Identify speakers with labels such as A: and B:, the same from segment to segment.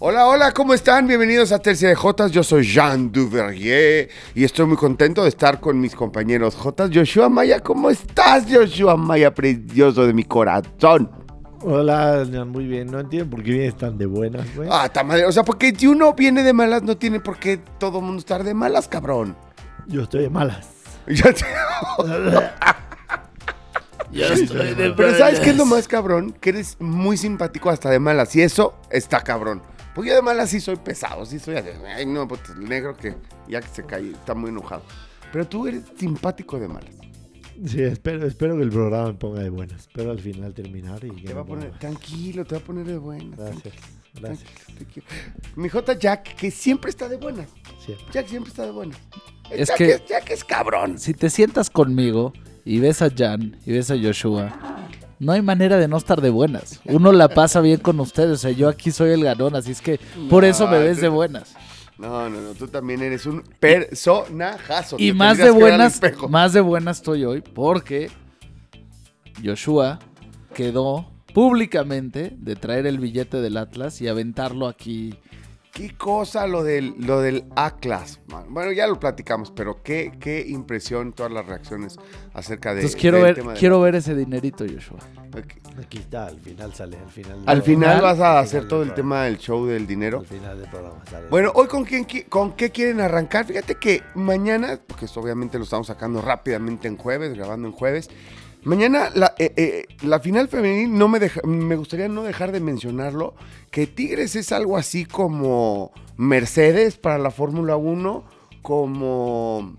A: Hola, hola, ¿cómo están? Bienvenidos a Tercia de Jotas. Yo soy Jean Duvergier y estoy muy contento de estar con mis compañeros Jotas. Joshua Maya, ¿cómo estás, Joshua Maya, precioso de mi corazón?
B: Hola, muy bien. No entiendo por qué vienes tan de buenas, güey.
A: Ah, ta madre. O sea, porque si uno viene de malas, no tiene por qué todo el mundo estar de malas, cabrón.
B: Yo estoy de malas.
A: Te-
B: Yo estoy de
A: Pero ¿sabes qué es lo más cabrón? Que eres muy simpático hasta de malas. Y eso está cabrón. Porque yo de malas sí soy pesado, sí soy así. Ay, no, pues, el negro que ya que se cae, está muy enojado. Pero tú eres simpático de malas.
B: Sí, espero, espero que el programa me ponga de buenas. Espero al final terminar y
A: Te va a poner, tranquilo, te va a poner de buenas.
B: Gracias, gracias.
A: Tranquilo. Mi J Jack, que siempre está de buenas.
B: Sí.
A: Jack siempre está de buenas.
C: Es
A: Jack
C: que-
A: es, Jack es cabrón.
C: Si te sientas conmigo y ves a Jan y ves a Joshua, no hay manera de no estar de buenas. Uno la pasa bien con ustedes. O sea, yo aquí soy el ganón, así es que por eso me ves
A: tú-
C: de buenas.
A: No, no, no, tú también eres un personajazo.
C: Y más de buenas, más de buenas estoy hoy porque Joshua quedó públicamente de traer el billete del Atlas y aventarlo aquí.
A: Qué cosa lo del, lo del Atlas. man. Bueno, ya lo platicamos, pero qué, qué impresión todas las reacciones acerca de.
C: Entonces quiero
A: del
C: ver,
A: tema de-
C: quiero ver ese dinerito, Joshua.
B: Aquí está, al final sale, al final.
A: Al final
C: final-
A: vas a
B: al
A: hacer
B: final
A: todo el tema del show del dinero.
B: Al final del programa sale.
A: Bueno, hoy con, quién, qui- con qué quieren arrancar. Fíjate que mañana, porque esto obviamente lo estamos sacando rápidamente en jueves, grabando en jueves. Mañana la, eh, eh, la final femenil no me deja- me gustaría no dejar de mencionarlo, que Tigres es algo así como Mercedes para la Fórmula 1, como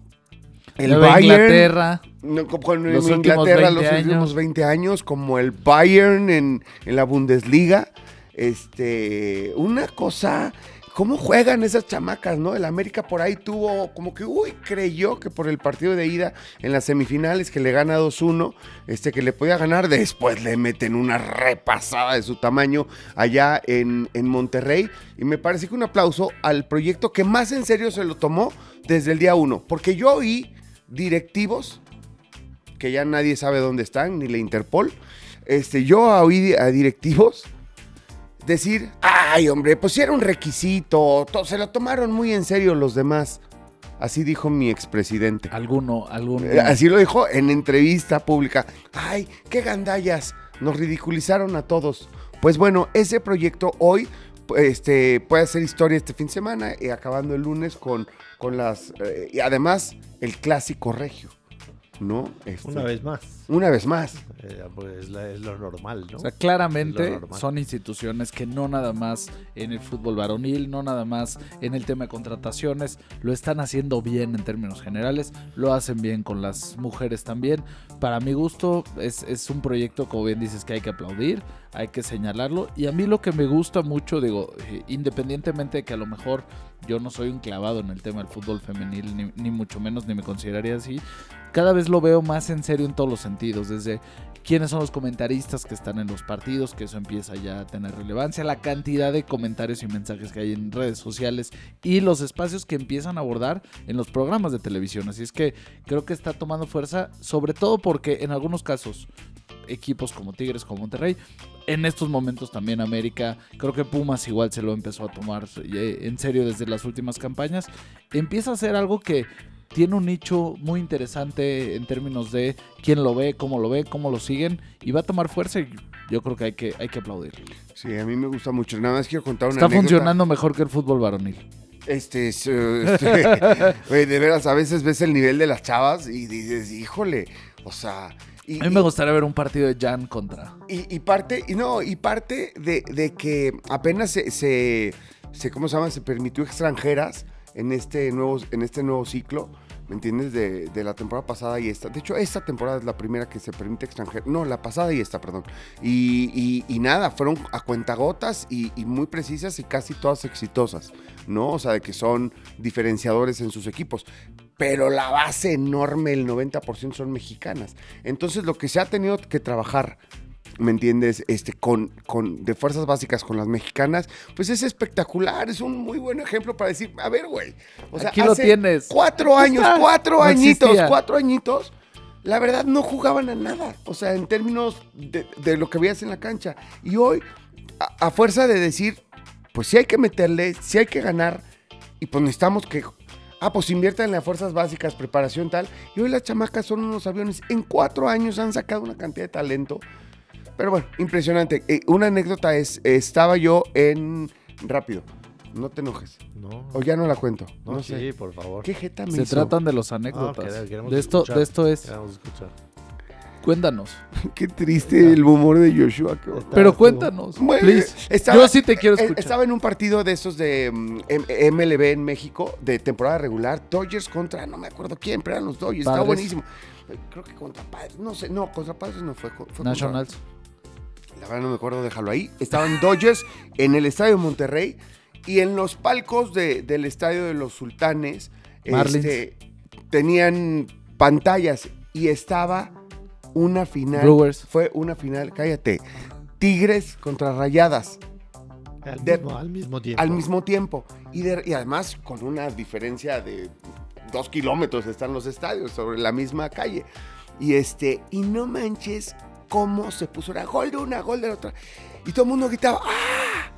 A: el
C: Nueva
A: Bayern,
C: Inglaterra.
A: no, como con
C: Los
A: en
C: últimos
A: Inglaterra
C: 20
A: los últimos
C: años.
A: 20 años, como el Bayern en, en la Bundesliga. Este, una cosa, ¿cómo juegan esas chamacas, no? El América por ahí tuvo, como que, uy, creyó que por el partido de ida en las semifinales que le gana 2-1, este, que le podía ganar, después le meten una repasada de su tamaño allá en, en Monterrey. Y me parece que un aplauso al proyecto que más en serio se lo tomó desde el día uno, porque yo oí directivos que ya nadie sabe dónde están, ni la Interpol. Este, yo oí a directivos decir, ay hombre, pues sí era un requisito, to- se lo tomaron muy en serio los demás. Así dijo mi expresidente.
C: Alguno, alguno.
A: Eh, Así lo dijo en entrevista pública. Ay, qué gandallas, nos ridiculizaron a todos. Pues bueno, ese proyecto hoy este, puede hacer historia este fin de semana y acabando el lunes con, con las... eh, y además, el clásico regio, ¿no? Este,
B: Una vez más.
A: Una vez más.
B: Eh, pues es, la- es lo normal, ¿no?
C: O sea, claramente son instituciones que no nada más en el fútbol varonil, no nada más en el tema de contrataciones, lo están haciendo bien en términos generales, lo hacen bien con las mujeres también. Para mi gusto es, es un proyecto, como bien dices, que hay que aplaudir, hay que señalarlo. Y a mí lo que me gusta mucho, digo, eh, independientemente de que a lo mejor yo no soy un clavado en el tema del fútbol femenil, ni, ni mucho menos, ni me consideraría así, cada vez lo veo más en serio en todos los sentidos, desde quiénes son los comentaristas que están en los partidos, que eso empieza ya a tener relevancia, la cantidad de comentarios y mensajes que hay en redes sociales y los espacios que empiezan a abordar en los programas de televisión. Así es que creo que está tomando fuerza, sobre todo porque en algunos casos equipos como Tigres, como Monterrey, en estos momentos también América, creo que Pumas igual se lo empezó a tomar eh, en serio desde las últimas campañas, empieza a ser algo que tiene un nicho muy interesante en términos de quién lo ve, cómo lo ve, cómo lo siguen y va a tomar fuerza y yo creo que hay que, hay que aplaudir.
A: Sí, a mí me gusta mucho. Nada más quiero contar una
C: Está
A: anécdota.
C: funcionando mejor que el fútbol varonil.
A: Este, es, este, de veras, a veces ves el nivel de las chavas y dices, híjole, o sea... Y,
C: A mí me gustaría ver un partido de Jan contra.
A: y, y parte, y no, y parte de, de que apenas se, se, se- ¿cómo se llama? Se permitió extranjeras en este nuevo, en este nuevo ciclo. ¿Me entiendes? De, de la temporada pasada y esta. De hecho, esta temporada es la primera que se permite extranjero. No, la pasada y esta, perdón. Y, y- nada, fueron a cuentagotas y, y muy precisas y casi todas exitosas, ¿no? O sea, de que son diferenciadores en sus equipos. Pero la base enorme, el 90% son mexicanas. Entonces, lo que se ha tenido que trabajar ¿me entiendes? Este, con, con, de fuerzas básicas con las mexicanas, pues es espectacular, es un muy buen ejemplo para decir, a ver, güey, o sea,
C: Aquí lo
A: hace
C: tienes.
A: cuatro años, cuatro
C: No
A: añitos,
C: existía.
A: cuatro añitos, la verdad no jugaban a nada. O sea, en términos de, de lo que veías en la cancha. Y hoy, a, a fuerza de decir, pues sí hay que meterle, sí hay que ganar, y pues necesitamos que. Ah, pues inviertan en las fuerzas básicas, preparación tal. Y hoy las chamacas son unos aviones. En cuatro años han sacado una cantidad de talento. Pero bueno, impresionante. Eh, una anécdota es, estaba yo en... Rápido, no te enojes.
B: No,
A: O ya no la cuento.
B: no,
A: No,
B: sí,
A: sé.
B: por favor.
A: ¿Qué jeta me
C: Se
A: hizo?
C: tratan de los
B: No,
C: anécdotas. de, esto,
B: escuchar.
C: de esto es.
B: Queremos escuchar.
C: Cuéntanos.
A: Qué triste el humor de Joshua.
C: Pero cuéntanos.
A: Bueno,
C: please.
A: estaba-
C: Yo sí te quiero
A: Eh,
C: escuchar.
A: Estaba en un partido de esos de mm, MLB en México, de temporada regular, Dodgers contra, no me acuerdo quién, pero eran los Dodgers, estaba
C: Padres.
A: buenísimo. Eh, Creo que contra Padres, no sé, no, contra Padres no fue. fue contra-
C: Nationals.
A: La verdad no me acuerdo, déjalo ahí. Estaban Dodgers en el estadio de Monterrey y en los palcos de- del estadio de los Sultanes
C: Marlins.
A: este, tenían pantallas y estaba una final.
C: Brewers.
A: Fue una final, cállate. Tigres contra Rayadas
B: Al,
A: De-
B: mismo, al mismo tiempo.
A: al mismo tiempo. Y, de- y además con una diferencia de dos kilómetros están los estadios sobre la misma calle. Y este, y no manches cómo se puso. Era gol de una, gol de la otra. Y todo el mundo gritaba, ¡ah!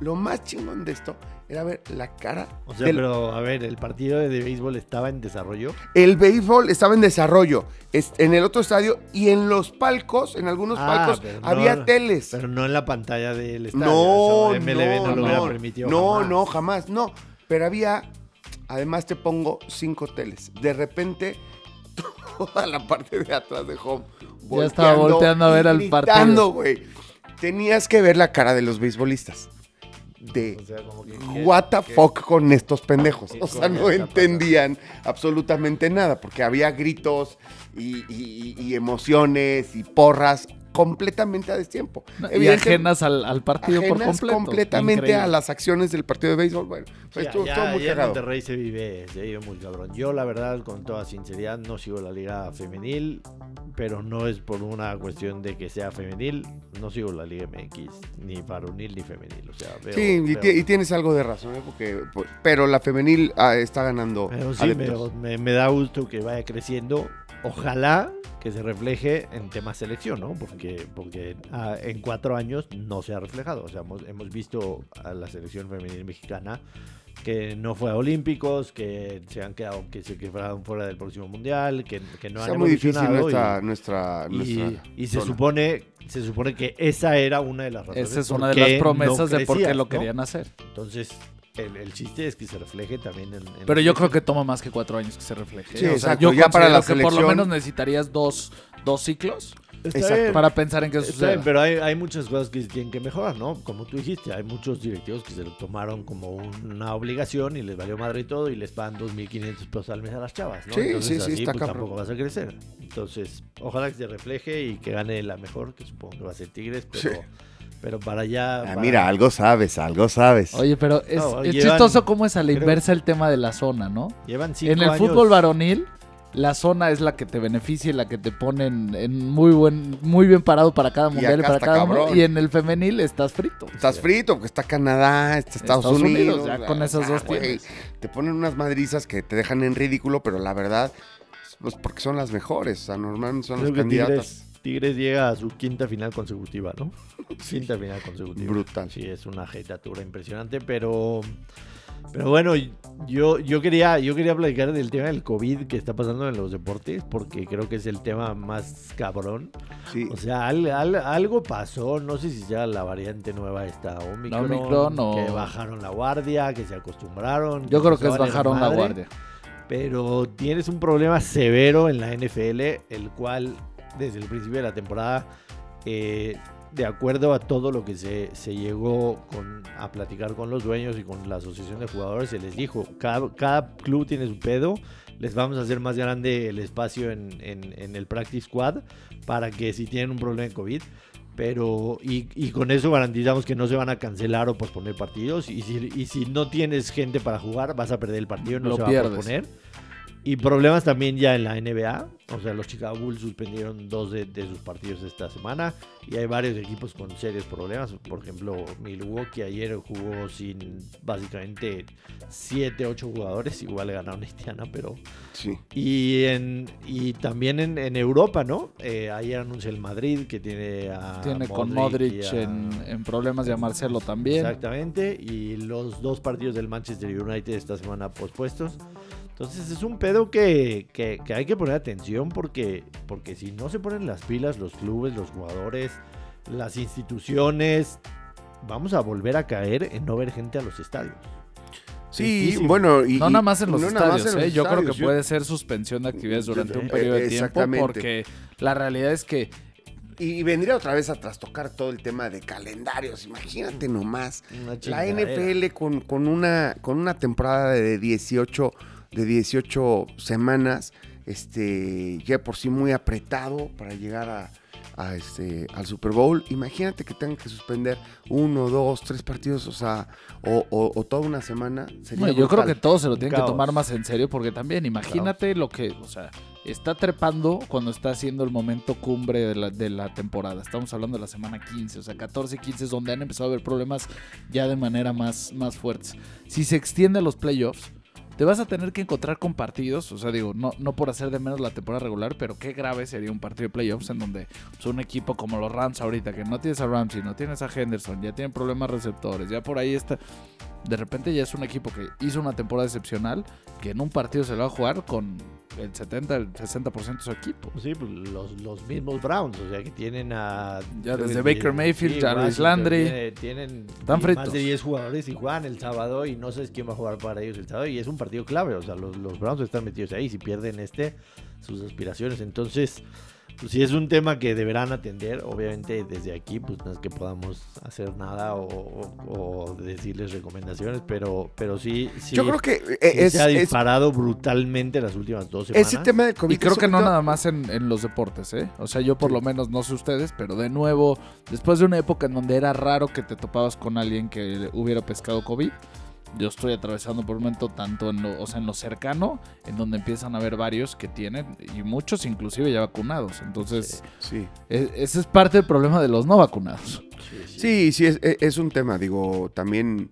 A: Lo más chingón de esto era ver la cara.
B: O sea,
A: del-
B: pero a ver, el partido de béisbol estaba en desarrollo.
A: El béisbol estaba en desarrollo es- en el otro estadio y en los palcos, en algunos
B: Ah,
A: palcos,
B: no-
A: había teles.
B: Pero no en la pantalla del estadio.
A: No,
B: Eso MLB no,
A: no,
B: lo hubiera permitido.
A: no,
B: jamás.
A: no, jamás, no. Pero había, además te pongo cinco teles. De repente, toda la parte de atrás de home.
C: Ya estaba volteando a ver al
A: gritando,
C: partido.
A: güey. Tenías que ver la cara de los beisbolistas. De
B: O sea, como que.
A: what the
B: que-
A: fuck con estos pendejos. O sea, no entendían absolutamente nada, porque había gritos y, y- y emociones y porras completamente a destiempo.
C: Y
A: Evidente-
C: ajenas al, al partido por
A: ajenas
C: completo.
A: completamente
C: Increíble.
A: a las acciones del partido de béisbol. Bueno, pues estuvo, muy
B: allá en
A: cagado.
B: Monterrey se vive, se vive muy cabrón. Yo, la verdad, con toda sinceridad, no sigo la liga femenil, pero no es por una cuestión de que sea femenil. No sigo la liga MX, ni varonil ni femenil. O sea, veo,
A: Sí, y,
B: veo-
A: y tienes algo de razón, ¿eh? Porque, pues, pero la femenil ah, está ganando
B: pero sí, me- me da gusto que vaya creciendo. Ojalá que se refleje en temas selección, ¿no? Porque, porque ah, en cuatro años no se ha reflejado. O sea, hemos, hemos visto a la selección femenil mexicana que no fue a Olímpicos, que se han quedado, que se quedaron fuera del próximo mundial, que, que no
A: Está
B: han
A: muy difícil
B: evolucionado
A: nuestra,
B: y-
A: nuestra,
B: y,
A: nuestra
B: y se supone se supone que esa era una de las razones
C: Esa es
B: por
C: una de
B: qué
C: las
B: no
C: promesas de por qué lo
B: ¿no?
C: querían hacer.
B: Entonces, el, el chiste es que se refleje también en, en
C: Pero yo creo
B: selección.
C: que toma más que cuatro años que se refleje.
A: Sí,
C: O sea, yo
A: Ya para la
C: que por lo
A: selección-
C: menos necesitarías dos, dos ciclos
A: Exacto.
C: para pensar en qué sucede.
B: pero hay, hay muchas cosas que tienen que mejorar, ¿no? Como tú dijiste, hay muchos directivos que se lo tomaron como una obligación y les valió madre y todo y les pagan 2.500 pesos al mes a las chavas, ¿no?
A: Sí,
B: Entonces
A: sí, sí, está
B: pues, tampoco vas a crecer. Entonces, ojalá que se refleje y que gane la mejor, que supongo que va a ser Tigres, pero,
A: Sí.
B: Pero para allá...
A: Ah,
B: para-
A: mira, algo sabes, algo sabes.
C: Oye, pero es,
B: No,
C: es
B: llevan-
C: chistoso cómo es a la
B: creo-
C: inversa el tema de la zona, ¿no?
B: Llevan cinco
C: En el
B: años-
C: fútbol varonil, la zona es la que te beneficia y la que te pone en, en muy buen, muy bien parado para cada mundial y, para cada uno. Y en el femenil estás frito.
A: Estás frito, porque está Canadá, está Estados,
C: Estados
A: Unidos.
C: Unidos, ya con esas dos
A: güey,
C: tienes.
A: Te ponen unas madrizas que te dejan en ridículo, pero la verdad, pues porque son las mejores. O sea, normalmente son
B: Creo
A: las candidatas.
B: Tigres, llega a su quinta final consecutiva, ¿no? Quinta final consecutiva.
A: Brutal.
B: Sí, es una jetatura impresionante, pero pero bueno, yo, yo quería yo quería platicar del tema del COVID que está pasando en los deportes porque creo que es el tema más cabrón.
A: Sí.
B: O sea, al- al- algo pasó, no sé si ya la variante nueva está Omicron,
C: Omicron o-
B: que bajaron la guardia, que se acostumbraron.
C: Yo creo que es bajaron la guardia.
B: pero tienes un problema severo en la NFL, el cual desde el principio de la temporada, eh, de acuerdo a todo lo que se, se llegó con, a platicar con los dueños y con la asociación de jugadores, se les dijo, cada, cada club tiene su pedo, les vamos a hacer más grande el espacio en, en- en el practice squad para que si tienen un problema de COVID, pero y, y con eso garantizamos que no se van a cancelar o posponer partidos y si, y si no tienes gente para jugar vas a perder el partido no
C: Lo
B: se va
C: pierdes.
B: a posponer Y problemas también ya en la NBA. O sea, los Chicago Bulls suspendieron dos de, de sus partidos esta semana. Y hay varios equipos con serios problemas. Por ejemplo, Milwaukee ayer jugó sin básicamente 7, 8 jugadores. Igual ganaron a Indiana, pero
A: Sí.
B: y, en, y también en, en Europa, ¿no? Eh, ayer anunció el Madrid que tiene a
C: Tiene con
B: y
C: Modric
B: a-
C: en, en problemas y a Marcelo también.
B: Exactamente. Y los dos partidos del Manchester United esta semana pospuestos. Entonces es un pedo que, que- que hay que poner atención porque, porque si no se ponen las pilas los clubes, los jugadores, las instituciones, vamos a volver a caer en no ver gente a los estadios.
A: Sí, bueno, y,
C: No nada más en los
A: no
C: estadios,
A: en los
C: ¿eh? Yo creo que puede ser suspensión de actividades durante un periodo de tiempo
A: exactamente.
C: porque la realidad es que
A: Y vendría otra vez a trastocar todo el tema de calendarios. Imagínate nomás. La. NFL con, con, una, con una temporada de 18, de 18 semanas, este, ya por sí muy apretado para llegar a, a este, al Super Bowl. Imagínate que tengan que suspender uno, dos, tres partidos, o sea, o, o- o toda una semana. Sería
C: Bueno, yo creo que todos se lo tienen que tomar más en serio porque también imagínate lo que, o sea, está trepando cuando está haciendo el momento cumbre de la, de la temporada. Estamos hablando de la semana 15, o sea, 14, 15 es donde han empezado a haber problemas ya de manera más, más fuertes. Si se extiende a los playoffs, te vas a tener que encontrar con partidos, o sea, digo, no, no por hacer de menos la temporada regular, pero qué grave sería un partido de playoffs en donde pues, un equipo como los Rams ahorita, que no tienes a Ramsey, no tienes a Henderson, ya tienen problemas receptores, ya por ahí está de repente ya es un equipo que hizo una temporada excepcional, que en un partido se lo va a jugar con el 70, el 60% de su equipo.
B: Sí, pues los, los mismos Browns, o sea que tienen a...
C: Ya desde
B: que-
C: Baker Mayfield,
B: Washington,
C: Landry.
B: tiene- Tienen más
C: fritos.
B: de 10 jugadores y juegan el sábado y no sabes quién va a jugar para ellos el sábado y es un partido clave, o sea, los, los Browns están metidos ahí, si pierden este, sus aspiraciones, entonces... Pues sí, es un tema que deberán atender. Obviamente, desde aquí, pues no es que podamos hacer nada o, o- o decirles recomendaciones, pero, pero sí, sí,
A: Yo creo que eh,
B: sí
A: es,
B: se ha
A: es-
B: disparado brutalmente las últimas dos semanas.
A: ese tema del COVID.
C: Y creo
A: es
C: que no nada más en, en los deportes, ¿eh? O sea, yo por lo menos, no sé ustedes, pero de nuevo, después de una época en donde era raro que te topabas con alguien que hubiera pescado COVID, yo estoy atravesando por un momento tanto en lo, o sea, en lo cercano, en donde empiezan a haber varios que tienen, y muchos inclusive ya vacunados. Entonces,
A: Sí.
C: e- ese es parte del problema de los no vacunados.
B: Sí, sí.
A: Sí, sí, es, es- es un tema, digo, también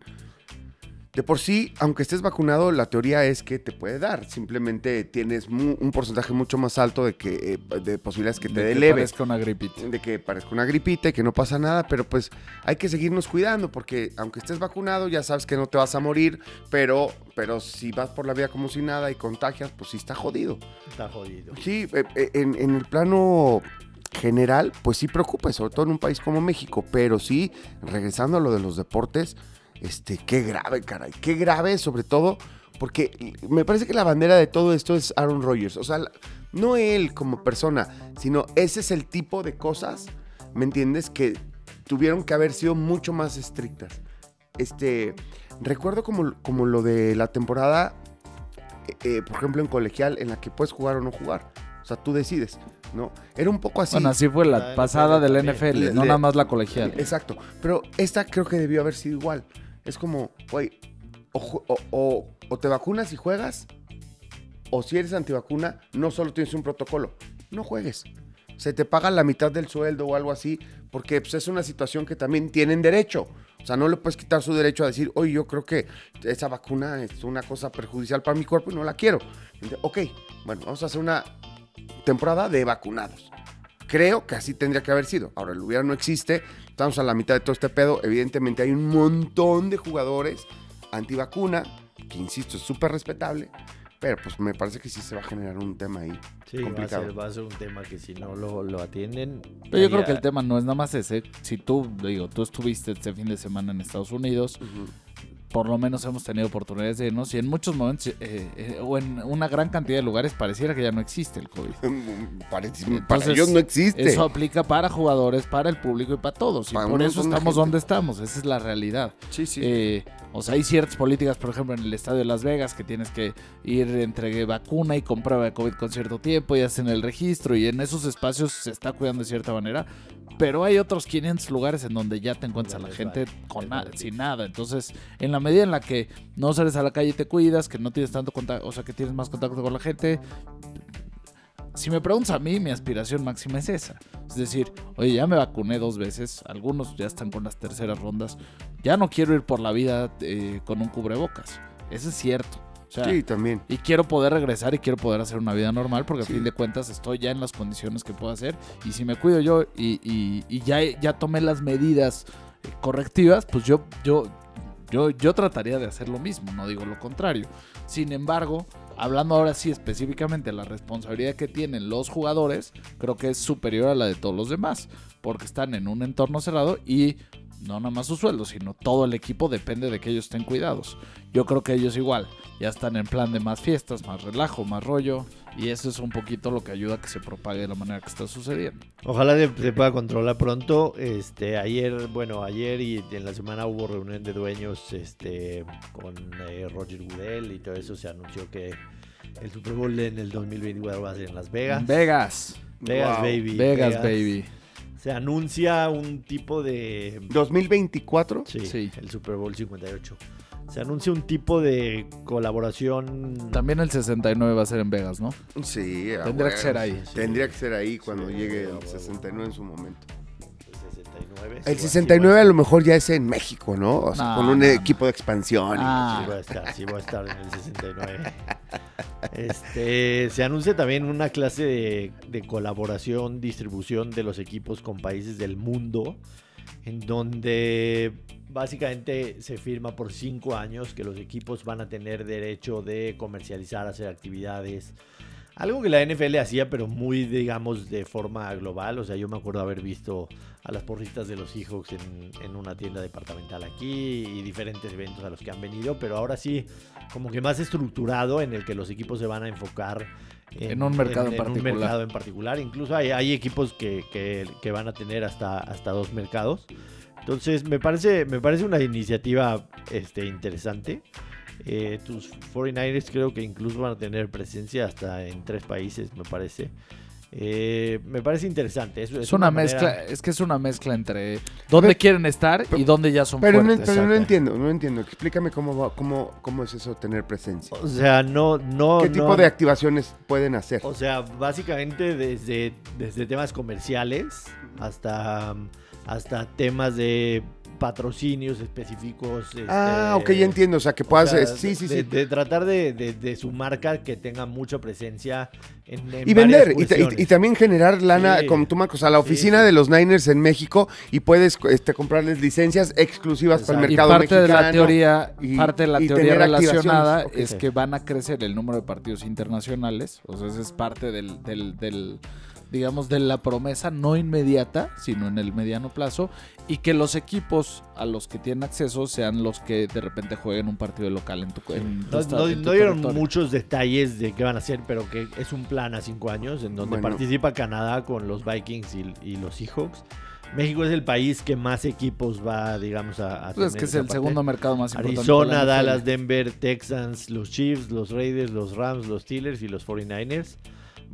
A: de por sí, aunque estés vacunado, la teoría es que te puede dar, simplemente tienes mu- un porcentaje mucho más alto de que eh, de posibilidades que te
C: De
A: dé
C: que
A: leve,
C: parezca una gripita.
A: de que parezca una gripita y que no pasa nada, pero pues hay que seguirnos cuidando porque aunque estés vacunado ya sabes que no te vas a morir, pero pero si vas por la vida como si nada y contagias, pues sí está jodido.
B: Está jodido.
A: Sí, eh, eh, en, en el plano general, pues sí preocupa, sobre todo en un país como México, pero sí, regresando a lo de los deportes, este, qué grave, caray, qué grave, sobre todo, porque me parece que la bandera de todo esto es Aaron Rodgers, o sea, no él como persona, sino ese es el tipo de cosas, ¿me entiendes? Que tuvieron que haber sido mucho más estrictas. Este, recuerdo como, como lo de la temporada eh, eh, por ejemplo, en colegial, en la que puedes jugar o no jugar. O sea, tú decides, ¿no? Era un poco así.
C: Bueno, así fue la,
B: La
C: pasada
B: NFL
C: del. NFL, no nada más la colegial.
A: Exacto. Pero esta creo que debió haber sido igual. Es como, güey, o, o- te vacunas y juegas, o si eres antivacuna, no solo tienes un protocolo, no juegues. Se te paga la mitad del sueldo o algo así, porque pues, es una situación que también tienen derecho. O sea, no le puedes quitar su derecho a decir, oye, yo creo que esa vacuna es una cosa perjudicial para mi cuerpo y no la quiero. Ok, bueno, vamos a hacer una temporada de vacunados. Creo que así tendría que haber sido. Ahora, el hubiera no existe. Estamos a la mitad de todo este pedo. Evidentemente hay un montón de jugadores antivacuna, que insisto, es súper respetable. Pero pues me parece que sí se va a generar un tema ahí.
B: Sí, va a,
A: complicado.
B: ser, va a ser un tema que si no lo, lo atienden.
C: Pero yo creo que el tema no es nada más ese. Si tú, digo, tú estuviste este fin de semana en Estados Unidos, por lo menos hemos tenido oportunidades de irnos y en muchos momentos, eh, eh, o en una gran cantidad de lugares, pareciera que ya no existe el COVID.
A: Para
C: Entonces,
A: ellos no existe.
C: Eso aplica para jugadores, para el público y para todos. Y
A: Para
C: por eso estamos
A: gente.
C: donde estamos. Esa es la realidad.
A: sí, sí.
C: Eh, O sea, hay ciertas políticas, por ejemplo, en el estadio de Las Vegas, que tienes que ir entre vacuna y con prueba de COVID con cierto tiempo y hacen el registro y en esos espacios se está cuidando de cierta manera. Pero hay otros 500 lugares en donde ya te encuentras a la gente con
B: les
C: na-
B: vale.
C: sin nada. Entonces, en la medida en la que no sales a la calle y te cuidas, que no tienes tanto contacto, o sea, que tienes más contacto con la gente, si me preguntas a mí, mi aspiración máxima es esa. Es decir, oye, ya me vacuné dos veces, algunos ya están con las terceras rondas, ya no quiero ir por la vida eh, con un cubrebocas. Eso es cierto. O sea,
A: Sí, también.
C: y quiero poder regresar y quiero poder hacer una vida normal porque
A: Sí.
C: a fin de cuentas estoy ya en las condiciones que puedo hacer y si me cuido yo y, y- y ya, ya tomé las medidas eh, correctivas, pues yo, yo, yo, yo trataría de hacer lo mismo, no digo lo contrario. Sin embargo, hablando ahora sí específicamente de la responsabilidad que tienen los jugadores, creo que es superior a la de todos los demás porque están en un entorno cerrado y no nada más su sueldo, sino todo el equipo depende de que ellos estén cuidados. Yo creo que ellos igual ya están en plan de más fiestas, más relajo, más rollo. Y eso es un poquito lo que ayuda a que se propague de la manera que está sucediendo.
B: Ojalá se, se pueda controlar pronto. Este, ayer, bueno, ayer y en la semana hubo reunión de dueños este, con eh, Roger Goodell y todo eso. Se anunció que el Super Bowl en el 2024 va a ser en Las Vegas.
C: Vegas.
B: Vegas,
A: Wow.
B: baby.
C: Vegas, baby.
B: Se anuncia un tipo de...
A: 2024.
B: Sí,
C: Sí.
B: el Super Bowl 58. Se anuncia un tipo de colaboración...
C: También el 69 va a ser en Vegas, ¿no?
A: Sí, a
C: Tendría que ser ahí.
B: sí.
A: Tendría que ser ahí cuando
B: Sí,
A: llegue
B: a
A: el
B: huevo.
A: 69 en su momento.
B: 69.
A: El
B: sí,
A: 69 a lo mejor ya es en México, ¿no? O sea,
C: No,
A: con un
C: no,
A: equipo de expansión.
C: Ah.
B: Sí voy a estar, sí voy a estar en el 69. Este, se anuncia también una clase de, de colaboración, distribución de los equipos con países del mundo, en donde básicamente se firma por cinco años que los equipos van a tener derecho de comercializar, hacer actividades. Algo que la NFL hacía, pero muy, digamos, de forma global. O sea, yo me acuerdo haber visto a las porristas de los Seahawks en, en una tienda departamental aquí y diferentes eventos a los que han venido, pero ahora sí, como que más estructurado en el que los equipos se van a enfocar
C: En un mercado en
B: un
C: particular.
B: mercado en particular. Incluso hay, hay equipos que, que- que van a tener hasta, hasta dos mercados. Entonces, me parece, me parece una iniciativa este, interesante. Eh, tus 49ers creo que incluso van a tener presencia hasta en tres países, me parece. Eh, me parece interesante. Es,
C: Es una
B: manera-
C: mezcla, es que es una mezcla entre dónde
A: Pero-
C: quieren estar y dónde ya son
A: Pero, no,
C: fuertes.
A: pero no entiendo, no entiendo. Explícame cómo, va- cómo, cómo es eso tener presencia.
B: O sea, no, no.
A: ¿Qué
B: no-
A: tipo de activaciones pueden hacer?
B: O sea, básicamente desde, desde temas comerciales hasta, hasta temas de patrocinios específicos.
A: Ah,
B: este,
A: ok, ya entiendo. O sea, que
B: o
A: puedas...
B: sea,
A: es- sí, sí,
B: de,
A: sí.
B: de tratar de, de- de su marca que tenga mucha presencia en, en
A: Y vender, y, y- y también generar lana,
B: Sí.
A: como tú, Marcos, a la oficina
B: sí.
A: de los Niners en México y puedes este, comprarles licencias exclusivas para el
B: Exacto.
C: Y
A: mercado
C: parte de la teoría,
A: y-
C: parte de la
A: y
C: teoría relacionada es que van a crecer el número de partidos internacionales. O sea, esa es parte del, del- del, digamos, de la promesa no inmediata, sino en el mediano plazo. Y que los equipos a los que tienen acceso sean los que de repente jueguen un partido local en tu, en tu
B: No,
C: estado-
B: no-
C: en tu
B: no dieron
C: territorio.
B: muchos detalles de qué van a hacer, pero que es un plan a cinco años en donde
A: Bueno.
B: participa Canadá con los Vikings y, y los Seahawks. México es el país que más equipos va, digamos, a, a
C: Pues es
B: tener
C: que es el
B: parte.
C: segundo mercado más importante.
B: Arizona. Dallas, Denver, Texans, los Chiefs, los Raiders, los Rams, los Steelers y los 49ers.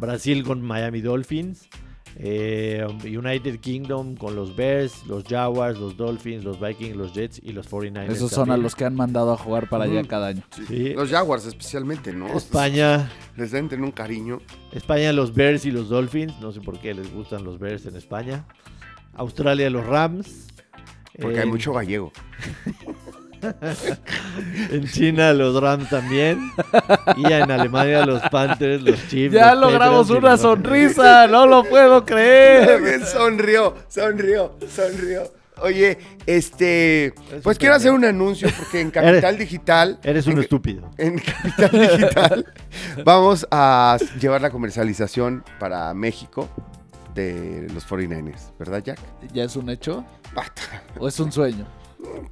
B: Brasil con Miami Dolphins. eh, United Kingdom con los Bears, los Jaguars, los Dolphins, los Vikings, los Jets y los 49ers.
C: Esos son a los que han mandado a jugar para allá cada año.
B: Sí.
A: Los Jaguars especialmente, ¿no?
B: España,
A: Les deben tener un cariño.
B: España los Bears y los Dolphins. No sé por qué les gustan los Bears en España. Australia los Rams.
A: Porque hay
B: En-
A: mucho gallego.
B: En China los Rams también. Y en Alemania los Panthers, los Chiefs.
C: Ya
B: los
C: logramos
B: Patriots
C: una sonrisa, no lo puedo creer.
A: sonrió, sonrió, sonrió. Oye, este,
B: Es
A: pues quiero hacer un anuncio porque en Capital Digital,
B: Eres un
A: en,
B: estúpido.
A: en Capital Digital, vamos a llevar la comercialización para México de los 49ers, ¿verdad, Jack?
C: ¿Ya es un hecho? ¿O es un sueño?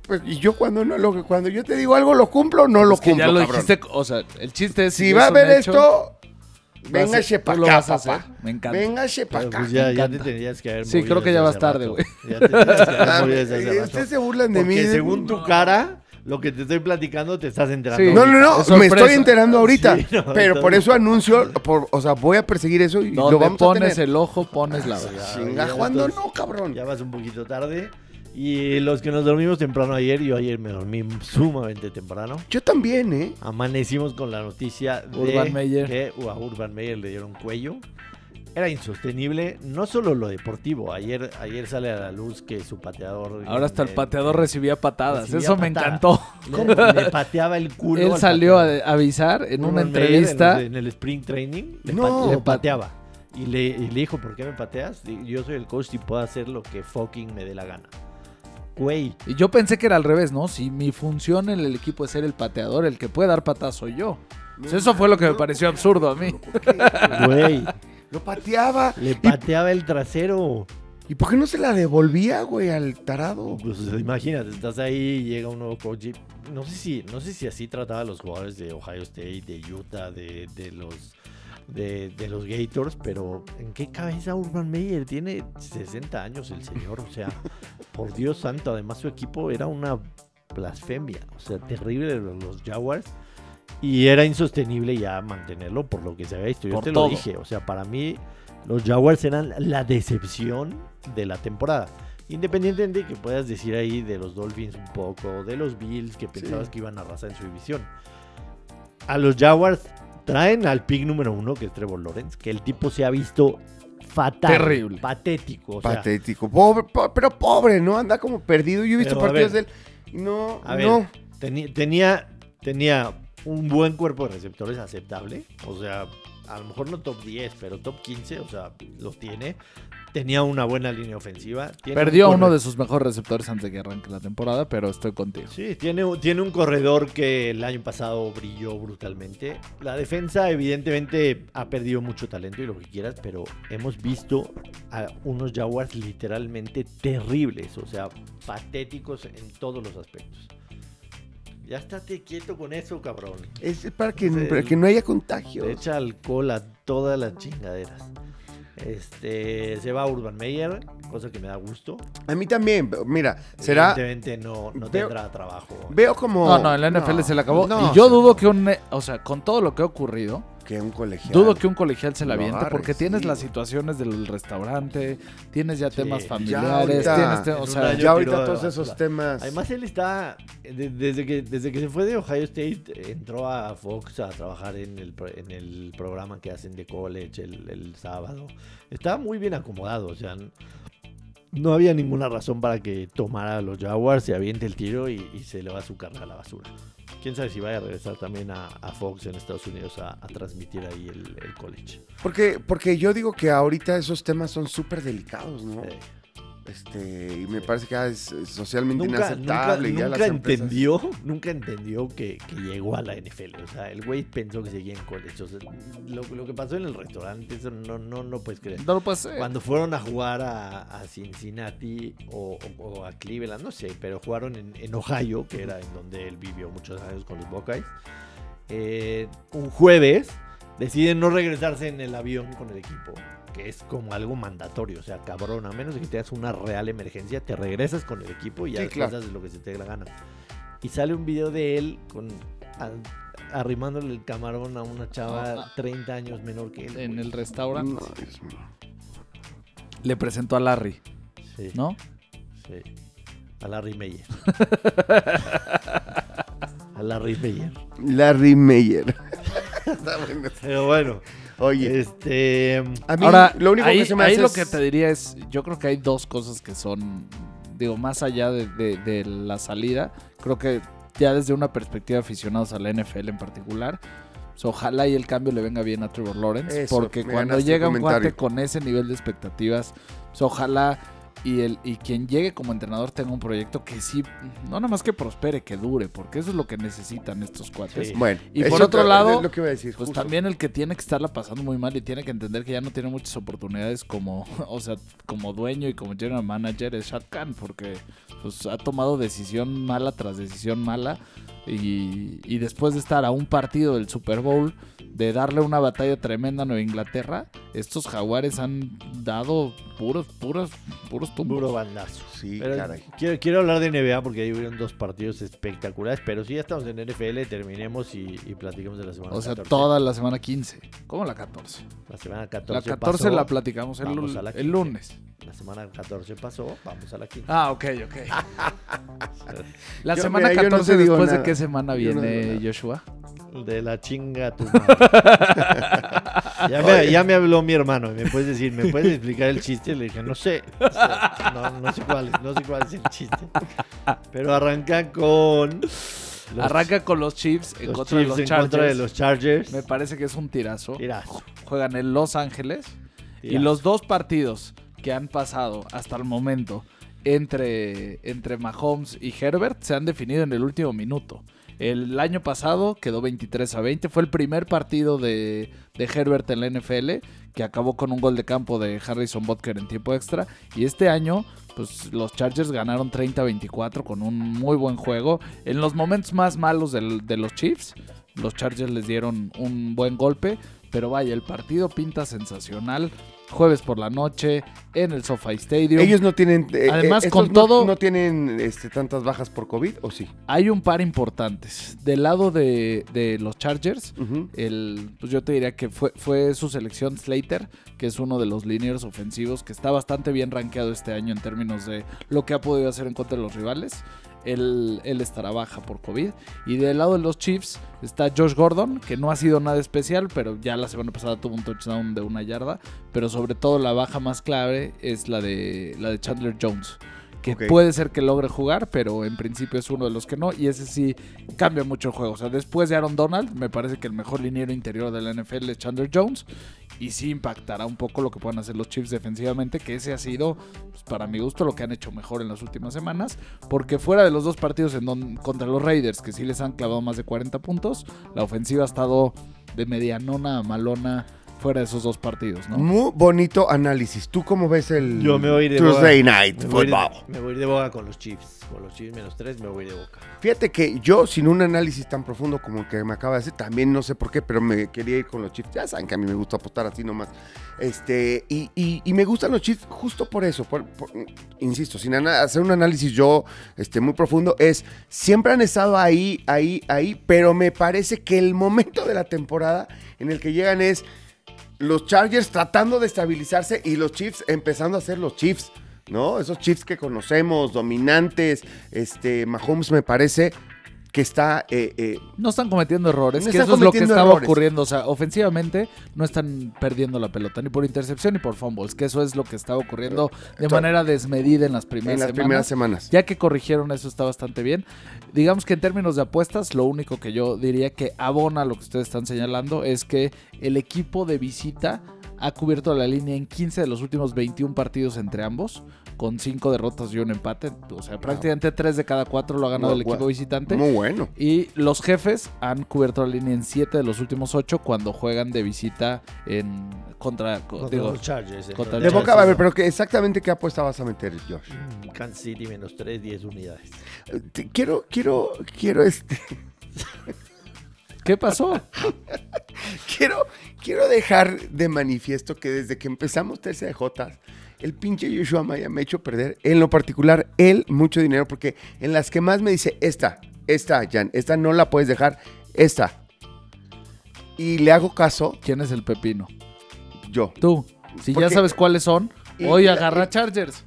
A: Pues, y yo cuando no lo, cuando yo te digo algo lo cumplo, no lo
C: Es que
A: cumplo,
C: ya lo
A: cabrón.
C: dijiste, o sea, el chiste es
A: Si
C: ya
A: va a ver esto,
C: a- tú
A: para
C: lo
A: acá,
C: a
A: papá.
C: Me encanta.
A: Véngase para
B: Pero
A: acá.
B: pues ya, ya te tenías que haber
C: Sí, creo que ya vas tarde, güey.
B: Ya te tenías que haber movido desde hace
A: Ay,
B: rato.
A: Ustedes se burlan de
B: Porque
A: mí.
B: según tu cara, lo que te estoy platicando te estás enterando.
C: Sí.
A: No, no, no,
C: Es
A: me estoy enterando ahorita.
B: Sí, no,
A: pero por eso anuncio, por, o sea, voy a perseguir eso y lo vamos a
C: pones
A: tener.
C: el ojo, pones la
B: Ya,
A: Chinga,
B: ya
A: ¿cuándo
B: estás-
A: no, cabrón?
B: Ya vas un poquito tarde. Y los que nos dormimos temprano ayer, yo ayer me dormí sumamente temprano.
A: Yo también, ¿eh?
B: Amanecimos con la noticia de
C: Urban Meyer.
B: que a Urban Meyer le dieron cuello. Era insostenible, no solo lo deportivo. Ayer, ayer sale a la luz que su pateador.
C: Ahora hasta el pateador recibía patadas.
B: recibía
C: Eso me encantó.
B: Le, le pateaba el culo.
C: Él
B: al
C: salió a avisar en una
B: Meyer
C: entrevista.
B: En, el, en el spring training. Le,
A: No.
B: le pateaba. Y le, y le dijo: ¿Por qué me pateas? Yo soy el coach y puedo hacer lo que fucking me dé la gana. Güey,
C: Y yo pensé que era al revés, ¿no? Si mi función en el equipo es ser el pateador, el que puede dar patas soy yo. Pues eso fue lo que me pareció absurdo a mí.
B: Güey.
A: Lo pateaba.
B: Le pateaba el trasero.
A: ¿Y por qué no se la devolvía, güey, al tarado?
B: Pues imagínate, estás ahí, llega un nuevo coach. y no sé si, no sé si así trataba a los jugadores de Ohio State, de Utah, de, de los de, de los Gators, pero ¿en qué cabeza Urban Meyer? Tiene 60 años el señor, o sea, por Dios santo, además su equipo era una blasfemia, o sea, terrible los Jaguars. Y era insostenible ya mantenerlo por lo que se había visto. Yo
C: Por
B: te
C: todo.
B: lo dije, o sea, para mí los Jaguars eran la decepción de la temporada. Independientemente de que puedas decir ahí de los Dolphins un poco, de los Bills que pensabas que iban a arrasar en su división. A los Jaguars traen al pick número uno, que es Trevor Lawrence, que el tipo se ha visto fatal.
C: Terrible.
B: Patético. O sea,
A: Patético. Pobre, po- pero pobre, ¿no? Anda como perdido. Yo he visto partidos de él no,
B: A ver,
A: no.
B: tenía, tenía un buen cuerpo de receptores aceptable. O sea, a lo mejor no top 10, pero top 15, o sea, lo tiene. Tenía una buena línea ofensiva. tiene un
C: Perdió a uno de sus mejores receptores antes de que arranque la temporada, pero estoy contigo.
B: Sí, tiene, un- tiene un corredor que el año pasado brilló brutalmente. La defensa evidentemente ha perdido mucho talento y lo que quieras, pero hemos visto a unos Jaguars literalmente terribles, o sea, patéticos en todos los aspectos. Ya estate quieto con eso, cabrón.
A: Es para que, para que no haya
B: Le
A: contagios.
B: echa alcohol a todas las chingaderas. Este, se va Urban Meyer, cosa que me da gusto.
A: A mí también. Mira, será.
B: Evidentemente no, no
A: Veo-
B: tendrá trabajo.
A: Veo como.
C: No, no, en la NFL
A: No,
C: se le acabó.
A: no,
C: y yo dudo que un. O sea, con todo lo que ha ocurrido,
A: Que un colegial.
C: dudo que un colegial se la aviente
A: agarre,
C: porque tienes
A: sí,
C: las situaciones del restaurante, tienes ya
B: Sí,
C: temas
B: ya
C: familiares,
A: ahorita-
C: tienes. te- o sea,
A: Ya ahorita
B: de
A: todos esos temas.
B: Además, él está, de- desde que, desde que se fue de Ohio State, entró a Fox a trabajar en el, pro- en el programa que hacen de college el, el sábado. Estaba muy bien acomodado, o sea, no había ninguna razón para que tomara a los Jaguars, se aviente el tiro y, y se le va su carrera a la basura. Quién sabe si vaya a regresar también a, a Fox en Estados Unidos a, a transmitir ahí el, el college.
A: Porque, porque yo digo que ahorita esos temas son súper delicados, ¿no?
B: Eh,
A: Este, y me parece que ya es socialmente
B: nunca, nunca,
A: inaceptable. y ya
B: nunca
A: las empresas-
B: entendió, nunca entendió que, que llegó a la NFL. O sea, el güey pensó que seguía en college. O sea, lo, lo que pasó en el restaurante, eso no, no, no puedes creer.
C: no lo pasé.
B: Cuando fueron a jugar a, a Cincinnati o, o- o a Cleveland, no sé, pero jugaron en, en Ohio, que era en donde él vivió muchos años con los Buckeyes. eh, un jueves deciden no regresarse en el avión con el equipo, que es como algo mandatorio. O sea, cabrón, a menos de que tengas una real emergencia, te regresas con el equipo y ya
A: Sí, claro.
B: haces lo que se te dé la gana. Y sale un video de él con a- arrimándole el camarón a una chava
C: Ah.
B: 30 años menor que él.
C: En
B: güey.
C: el restaurante
A: No,
C: le presentó a Larry,
B: Sí.
C: ¿no?
B: Sí. A Larry Meyer. a Larry Meyer.
A: Larry Meyer. Está bueno.
B: Pero bueno,
A: Oye,
B: este.
A: a mí
C: Ahora,
A: lo único
C: ahí,
A: que se me
C: ahí
A: hace
C: lo
A: es-
C: que te diría es, yo creo que hay dos cosas que son, digo, más allá de, de- de la salida, creo que ya desde una perspectiva de aficionados a la NFL en particular, pues, ojalá y el cambio le venga bien a Trevor Lawrence,
A: Eso,
C: porque cuando llega un cuate con ese nivel de expectativas, pues, ojalá y, el, y quien llegue como entrenador tenga un proyecto que sí, no nada más que prospere, que dure, porque eso es lo que necesitan estos cuates.
B: Sí.
A: Bueno,
C: Y por otro lado,
A: es lo que iba a decir.
C: Pues
A: justo.
C: también el que tiene que estarla pasando muy mal y tiene que entender que ya no tiene muchas oportunidades como, o sea, como dueño y como general manager es Shad Khan, porque pues, ha tomado decisión mala tras decisión mala y, y después de estar a un partido del Super Bowl, de darle una batalla tremenda a Nueva Inglaterra, estos jaguares han dado puros, puros, puros tumbos.
B: Puro bandazo.
A: Sí,
B: Pero
A: caray.
B: quiero, quiero hablar de NBA porque ahí hubieron dos partidos espectaculares. Pero si ya estamos en NFL, terminemos y, y platiquemos de la semana
C: O sea,
B: 14.
C: toda la semana 15. ¿Cómo la 14?
B: La semana 14.
C: La 14
B: pasó,
C: la platicamos el,
B: vamos
C: lu-
B: a la
C: el
B: 15.
C: lunes.
B: La semana 14 pasó, vamos a la 15.
C: Ah, ok, ok. La
A: Yo,
C: semana
A: mira, yo no
C: 14
A: te digo
C: después de qué semana
A: no
C: viene
A: nada.
C: Joshua.
B: De la chinga tu madre. ya, me, ya me habló mi hermano. Me puedes decir, ¿me puedes explicar el chiste? Le dije, no sé. O sea, no, no sé cuál es, no sé cuál es el chiste. Pero arranca con. los-
C: Arranca con los Chiefs en
B: los
C: contra de
B: Chiefs
C: los
B: en contra de los Chargers.
C: Me parece que es un tirazo.
B: Tirazo,
C: Juegan en Los Ángeles. Y los dos partidos que han pasado hasta el momento entre, entre Mahomes y Herbert se han definido en el último minuto. El año pasado quedó 23 a 20. Fue el primer partido de, de Herbert en la NFL que acabó con un gol de campo de Harrison Butker en tiempo extra. Y este año, pues los Chargers ganaron 30 a 24 con un muy buen juego. En los momentos más malos de los Chiefs, los Chargers les dieron un buen golpe. Pero vaya, el partido pinta sensacional. Jueves por la noche en el SoFi Stadium.
A: Ellos no tienen. eh,
C: Además,
A: eh,
C: con
A: estos no-
C: todo-
A: No, tienen este, tantas bajas por COVID, ¿o sí?
C: Hay un par importantes. Del lado de, de los Chargers, el, pues yo te diría que fue, fue su selección Slater, que es uno de los lineers ofensivos que está bastante bien rankeado este año en términos de lo que ha podido hacer en contra de los rivales. Él, él estará baja por COVID. Y del lado de los Chiefs está Josh Gordon, que no ha sido nada especial, pero ya la semana pasada tuvo un touchdown de una yarda. Pero sobre todo la baja más clave es la de, la de Chandler Jones. Que puede ser que logre jugar, pero en principio es uno de los que no. Y ese sí cambia mucho el juego. O sea, después de Aaron Donald, me parece que el mejor liniero interior de la NFL es Chandler Jones. Y sí impactará un poco lo que puedan hacer los Chiefs defensivamente, que ese ha sido, pues, para mi gusto, lo que han hecho mejor en las últimas semanas. Porque fuera de los dos partidos en contra los Raiders, que sí les han clavado más de 40 puntos, la ofensiva ha estado de medianona a malona fuera de esos dos partidos, ¿no?
A: Muy bonito análisis. ¿Tú cómo ves el
B: Yo me voy a ir de
A: Tuesday
B: boca.
A: Night
B: Me voy, de, me voy a ir de boca con los Chiefs. Con los Chiefs menos 3 me voy a ir de boca.
A: Fíjate que yo, sin un análisis tan profundo como el que me acaba de hacer, también no sé por qué, pero me quería ir con los Chiefs. Ya saben que a mí me gusta apostar así nomás. Este, y, y- y me gustan los Chiefs justo por eso. por- por- insisto, sin hacer un análisis yo este, muy profundo, es siempre han estado ahí, ahí, ahí, pero me parece que el momento de la temporada en el que llegan es los Chargers tratando de estabilizarse y los Chiefs empezando a ser los Chiefs, ¿no? Esos Chiefs que conocemos, dominantes, este, Mahomes me parece que está... eh, eh,
C: No están cometiendo errores,
A: No
C: que eso es lo que estaba
A: errores.
C: ocurriendo. O sea, ofensivamente no están perdiendo la pelota, ni por intercepción ni por fumbles, que eso es lo que estaba ocurriendo de manera desmedida en las primeras
A: en las
C: semanas.
A: primeras semanas.
C: Ya que corrigieron eso está bastante bien. Digamos que en términos de apuestas, lo único que yo diría que abona lo que ustedes están señalando es que el equipo de visita ha cubierto la línea en 15 de los últimos 21 partidos entre ambos, con 5 derrotas y un empate. O sea, prácticamente 3 de cada 4 lo ha ganado
A: Muy
C: el equipo visitante.
A: Muy bueno.
C: Y los jefes han cubierto la línea en 7 de los últimos 8 cuando juegan de visita en contra, co-
B: Contra
C: digo,
B: los Chargers.
C: contra
B: entonces.
A: De boca, a ver, pero que exactamente qué apuesta vas a meter, Josh.
B: Mm, Kansas City menos 3, 10 unidades.
A: Eh, te- quiero, quiero, quiero, este,
C: ¿Qué pasó?
A: quiero, quiero dejar de manifiesto que desde que empezamos TCJ, el pinche Joshua Maya me ha hecho perder, en lo particular, él, mucho dinero, porque en las que más me dice, esta, esta, Jan, esta no la puedes dejar, esta. Y le hago caso,
C: ¿Quién es el pepino?
A: yo.
C: Tú. Si ya sabes cuáles son, hoy agarra
A: y-
C: Chargers.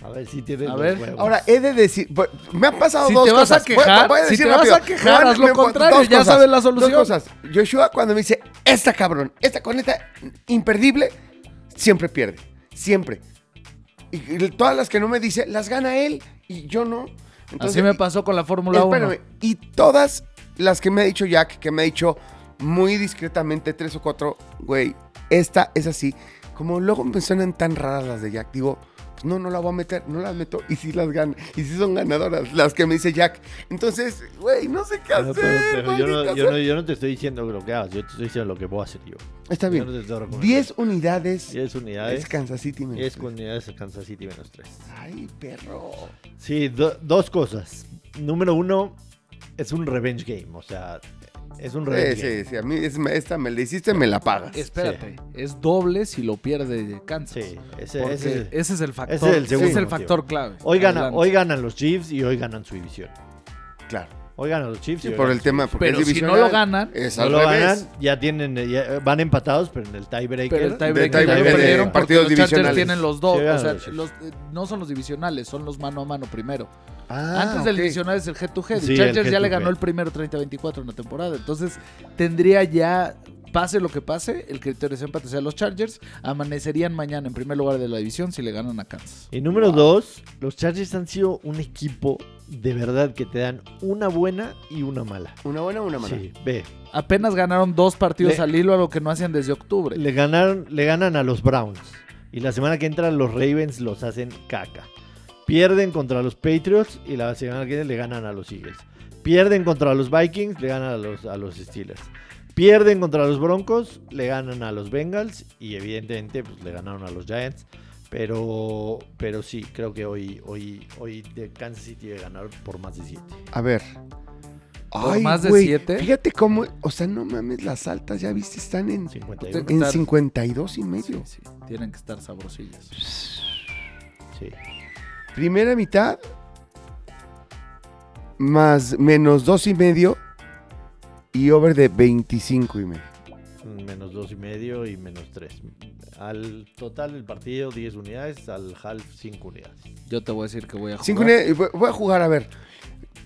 B: A ver si tienes
C: A ver,
B: huevos.
A: Ahora, he de decir, me han pasado
C: Si
A: dos
C: te vas
A: cosas.
C: a quejar,
A: Voy- voy
C: si
A: decir
C: te vas a quejar, haz lo contrario, ya
A: cosas,
C: sabes la solución.
A: Dos cosas. Joshua cuando me dice, esta cabrón, esta con esta imperdible, siempre pierde. Siempre. Y, y todas las que no me dice, las gana él y yo no. Entonces,
C: Así me pasó con la Fórmula 1.
A: Espérame, y todas las que me ha dicho Jack, que me ha dicho muy discretamente tres o cuatro, güey, esta es así. Como luego me suenan tan raras las de Jack, digo, pues no, no la voy a meter, no las meto y sí las gano. Y sí son ganadoras las que me dice Jack. Entonces, güey, no sé qué
B: No,
A: hacer.
B: pero- pero yo, no, yo, no, yo no te estoy diciendo lo que hagas, yo te estoy diciendo lo que puedo hacer yo.
A: Está
B: Yo no
A: bien.
B: estoy recomendando.
A: 10 unidades
B: 10 unidades.
A: es Kansas City. menos
B: 10
A: tres.
B: unidades de Kansas City menos 3.
A: Ay, perro.
B: Sí, do- dos cosas. Número uno, es un revenge game. O sea, Es un
A: Sí,
B: revenge
A: sí, sí. A mí es- esta me la hiciste, me la pagas.
C: Espérate, es doble si lo pierde Kansas.
B: Sí, ese, ese es-
C: ese es el factor.
B: ese es el
C: ese
B: segundo
C: es el
B: motivo.
C: factor clave.
B: Hoy, gana- hoy ganan los Chiefs y hoy ganan su división.
A: Claro.
B: Hoy ganan los Chiefs.
A: Sí, por el tema. porque
C: Pero
A: es
C: si no lo ganan,
A: es
B: No lo
A: revés.
B: ganan, ya tienen, ya van empatados, pero en el tiebreaker.
C: Pero el
A: De
C: tiebreaker
A: de
C: perdieron
A: partidos
C: los Chargers
A: divisionales.
C: tienen los dos.
B: Sí,
C: o sea,
B: los
C: los, eh, no son los divisionales, son los mano a mano primero.
A: Ah,
C: Antes del divisional es el head to head.
B: Sí,
C: Chargers ya le ganó el primero 30-24 en la temporada. Entonces, tendría ya, pase lo que pase, el criterio de empate sea los Chargers. Amanecerían mañana en primer lugar de la división si le ganan a Kansas.
B: Y número dos, los Chargers han sido un equipo de verdad que te dan una buena y una mala.
A: ¿Una buena o una mala?
B: Sí, ve.
C: Apenas ganaron dos partidos
B: Le-
C: al hilo, algo que no hacían desde octubre.
B: Le ganaron, le ganan a los Browns. Y la semana que entra los Ravens los hacen caca. Pierden contra los Patriots y la semana que viene le ganan a los Eagles. Pierden contra los Vikings, le ganan a los, a los Steelers. Pierden contra los Broncos, le ganan a los Bengals y evidentemente pues, le ganaron a los Giants. Pero, pero sí, creo que hoy, hoy, hoy de Kansas City debe ganar por más de 7.
A: A ver.
C: ¿Por más de
A: güey,
C: siete?
A: Fíjate cómo, o sea, no mames, las altas, ya viste, están en,
B: 51.
C: que
A: en
C: estar-
A: 52 y medio.
C: Sí, sí, tienen que estar sabrosillas.
B: Sí.
A: Primera mitad, más menos dos y medio y over de 25 y medio.
B: Menos dos y medio y menos tres. Al total del partido, 10 unidades. Al half, 5 unidades.
C: Yo te voy a decir que voy a jugar.
A: Cinco medio, voy- a jugar, a ver.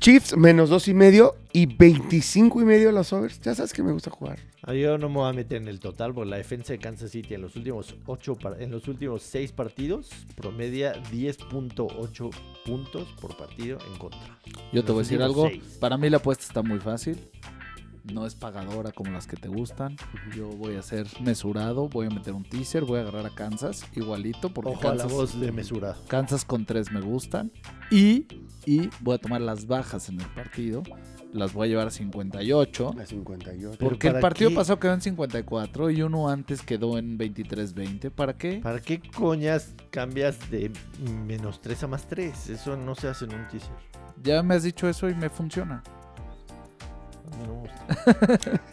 A: Chiefs menos dos y medio y 25 y medio los overs. Ya sabes que me gusta jugar.
B: Ah, Yo no me voy a meter en el total porque la defensa de Kansas City en los últimos ocho en los últimos 6 partidos promedia 10.8 puntos por partido en contra.
C: Yo te voy a decir algo.
B: seis.
C: Para mí la apuesta está muy fácil. No es pagadora como las que te gustan. Yo voy a ser mesurado. Voy a meter un teaser. Voy a agarrar a Kansas igualito. Porque
B: Ojo a la
C: Kansas,
B: voz de mesura.
C: Kansas con tres me gustan. Y, y voy a tomar las bajas en el partido. Las voy a llevar a 58.
A: A 58.
B: Pero
C: Porque el
B: ¿para
C: partido
B: qué?
C: pasado quedó en 54 y uno antes quedó en 23-20. ¿Para qué?
B: ¿Para qué coñas cambias de menos 3 a más 3? Eso no se hace en un teaser.
C: Ya me has dicho eso y me funciona.
B: No me gusta.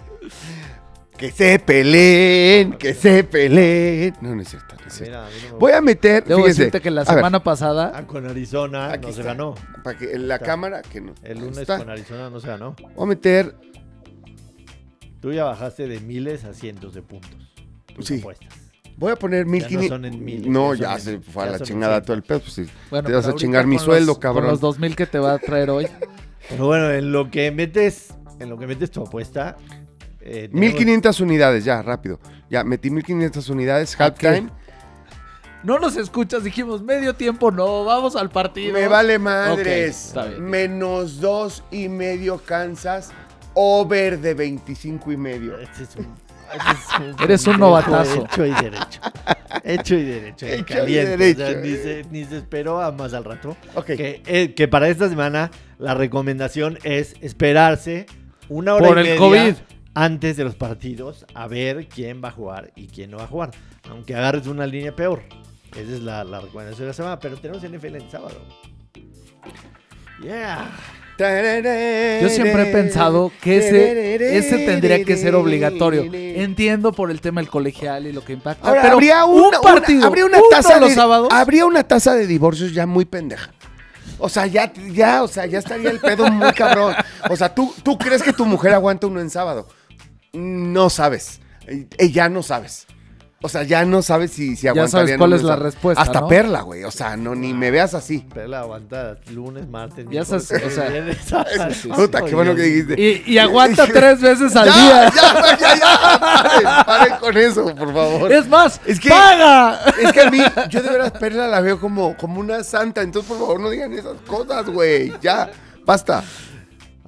A: Que se peleen, que se peleen. No, no es cierto. no es cierto.
B: Mira, a no me
A: Voy a meter,
C: Debo
A: fíjese,
C: decirte que la
A: ver.
C: semana pasada
B: Ah, con Arizona
A: Aquí
B: no se ganó.
A: para que la
B: Está.
A: cámara que no.
B: El lunes
A: está.
B: con Arizona no se ganó.
A: Voy a meter
B: Tú ya bajaste de miles a cientos de puntos. Tus
A: Sí.
B: apuestas.
A: Voy a poner
B: Ya
A: 1500.
B: no son en miles,
A: No,
B: ya
A: se fue a la chingada todo el pedo. pues sí.
C: Bueno,
A: Te vas a chingar mi sueldo,
C: los-
A: cabrón.
C: Con los 2000 que te va a traer hoy.
B: Pero bueno, en lo que metes, en lo que metes tu apuesta. eh, tenemos-
A: 1500 unidades, ya, rápido. Ya, metí 1500 unidades, halftime.
C: No nos escuchas, dijimos medio tiempo, no, vamos al partido.
A: Me vale madres. Menos dos y medio Kansas. Over de 25 y medio.
B: Este es un- este es un
C: Eres un novatazo.
B: Hecho y derecho. Hecho y derecho.
A: Hecho y derecho.
B: O sea, ni, se, ni se esperó a más al rato.
A: Ok.
B: Que, eh, que para esta semana la recomendación es esperarse una hora
C: Por
B: y
C: el
B: media
C: COVID.
B: antes de los partidos a ver quién va a jugar y quién no va a jugar. Aunque agarres una línea peor. Esa es la, la recomendación de la semana. Pero tenemos NFL el sábado. Yeah.
C: Yo siempre he pensado que ese, ese tendría que ser obligatorio. Entiendo por el tema del colegial y lo que impacta.
A: Ahora,
C: pero
A: habría
C: un
A: una,
C: partido,
A: una- habría una
C: uno
A: tasa
C: los sábados.
A: habría una tasa de divorcios ya muy pendeja. O sea, ya, ya, o sea, ya estaría el pedo muy cabrón. O sea, ¿tú, tú crees que tu mujer aguanta uno en sábado. No sabes. Ya no sabes. O sea, ya no sabes si, si
C: Ya
A: aguantarían
C: sabes cuál es la respuesta,
A: Hasta
C: ¿no?
A: perla, güey. O sea, no, ni me veas así.
B: Pela aguanta lunes, martes,
C: Ya sabes, o sea,
A: Puta, qué bueno que dijiste.
C: Y, y aguanta tres veces al
A: ya,
C: día.
A: ya, ya, ya, paren, paren con eso, por favor.
C: Es más,
A: Es que-
C: ¡paga!
A: Es que a mí, yo de veras Perla la veo como, como una santa. Entonces, por favor, no digan esas cosas, güey. Ya, basta.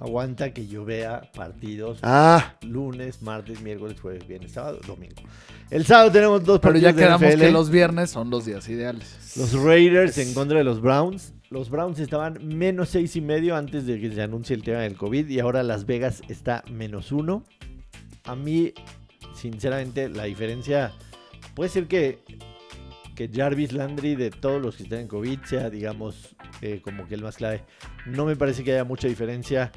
B: Aguanta que yo vea partidos
A: Ah,
B: lunes, martes, miércoles, jueves, viernes, sábado, domingo. El sábado tenemos dos
C: Pero
B: partidos
C: ya
B: de
C: quedamos
B: NFL.
C: que los viernes son los días ideales.
B: Los Raiders en contra de los Browns. Los Browns estaban menos seis y medio antes de que se anuncie el tema del COVID y ahora Las Vegas está menos uno. A mí, sinceramente, la diferencia puede ser que, que Jarvis Landry de todos los que están en COVID sea, digamos, eh, como que el más clave. No me parece que haya mucha diferencia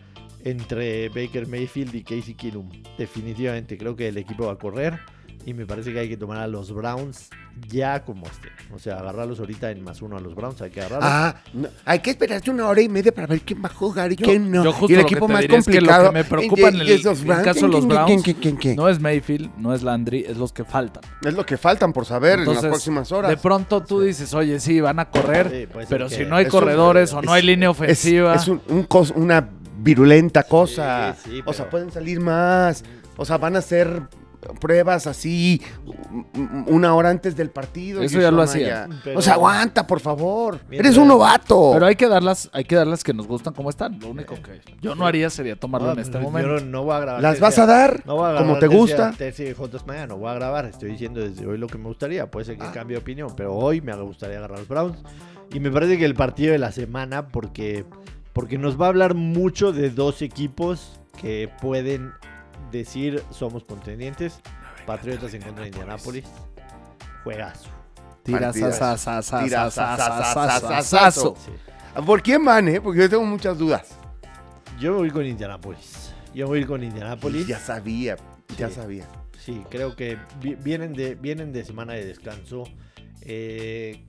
B: entre Baker Mayfield y Casey Keenum. Definitivamente creo que el equipo va a correr y me parece que hay que tomar a los Browns ya como estén. O sea, agarrarlos ahorita en más uno a los Browns, hay que agarrarlos.
A: Ah, no, hay que esperarse una hora y media para ver quién va a jugar y
C: Yo-
A: quién no.
C: yo justo
A: y el
C: lo que
A: equipo
C: te
A: más
C: diría es que lo que
A: complicado.
C: me preocupa en el- en caso de los
A: ¿quién, quién,
C: Browns,
A: quién, quién, quién?
C: No es Mayfield, no es Landry, es los que faltan.
A: Es lo que faltan por saber en las próximas horas.
C: De pronto tú dices, oye, sí, van a correr,
B: Sí,
C: pero si no hay
A: es un-
C: corredores o no hay línea
A: Es,
C: ofensiva.
A: es un- un cos- una virulenta cosa.
B: Sí, sí,
A: O sea, pueden salir más. O sea, van a hacer pruebas así una hora antes del partido.
C: Eso ya lo
B: Pero-
A: O sea, aguanta, por favor.
B: Mientras-
A: Eres un novato.
C: Pero hay que darlas, hay que darlas que nos gustan como están. Lo único que yo no haría sería tomarlo
B: No,
C: en este momento.
B: Yo no, no voy a grabar.
A: ¿Las vas a dar?
B: No voy a
A: como
B: grabar
A: te
B: tercia-
A: gusta.
B: tercia mañana, no voy a grabar. Estoy diciendo desde hoy lo que me gustaría. Puede ser que
A: Ah.
B: cambie de opinión, pero hoy me gustaría agarrar a los Browns. Y me parece que el partido de la semana, porque, porque nos va a hablar mucho de dos equipos que pueden decir somos contendientes. Patriotas en contra de Indianapolis. Juegazo.
C: Tira,
A: Partidas.
C: sa, sa, sa,
A: Tira,
C: sa,
A: sa,
C: sa,
A: sa,
C: sa,
A: sa,
C: sa,
A: sa,
C: sazo.
B: Sí.
A: ¿Por quién van, eh? Porque yo tengo muchas dudas.
B: Yo voy con Indianapolis. Yo voy con Indianapolis.
A: Ya sabía, ya
B: Sí.
A: sabía.
B: Sí, creo que vi- vienen de, vienen de semana de descanso. Eh,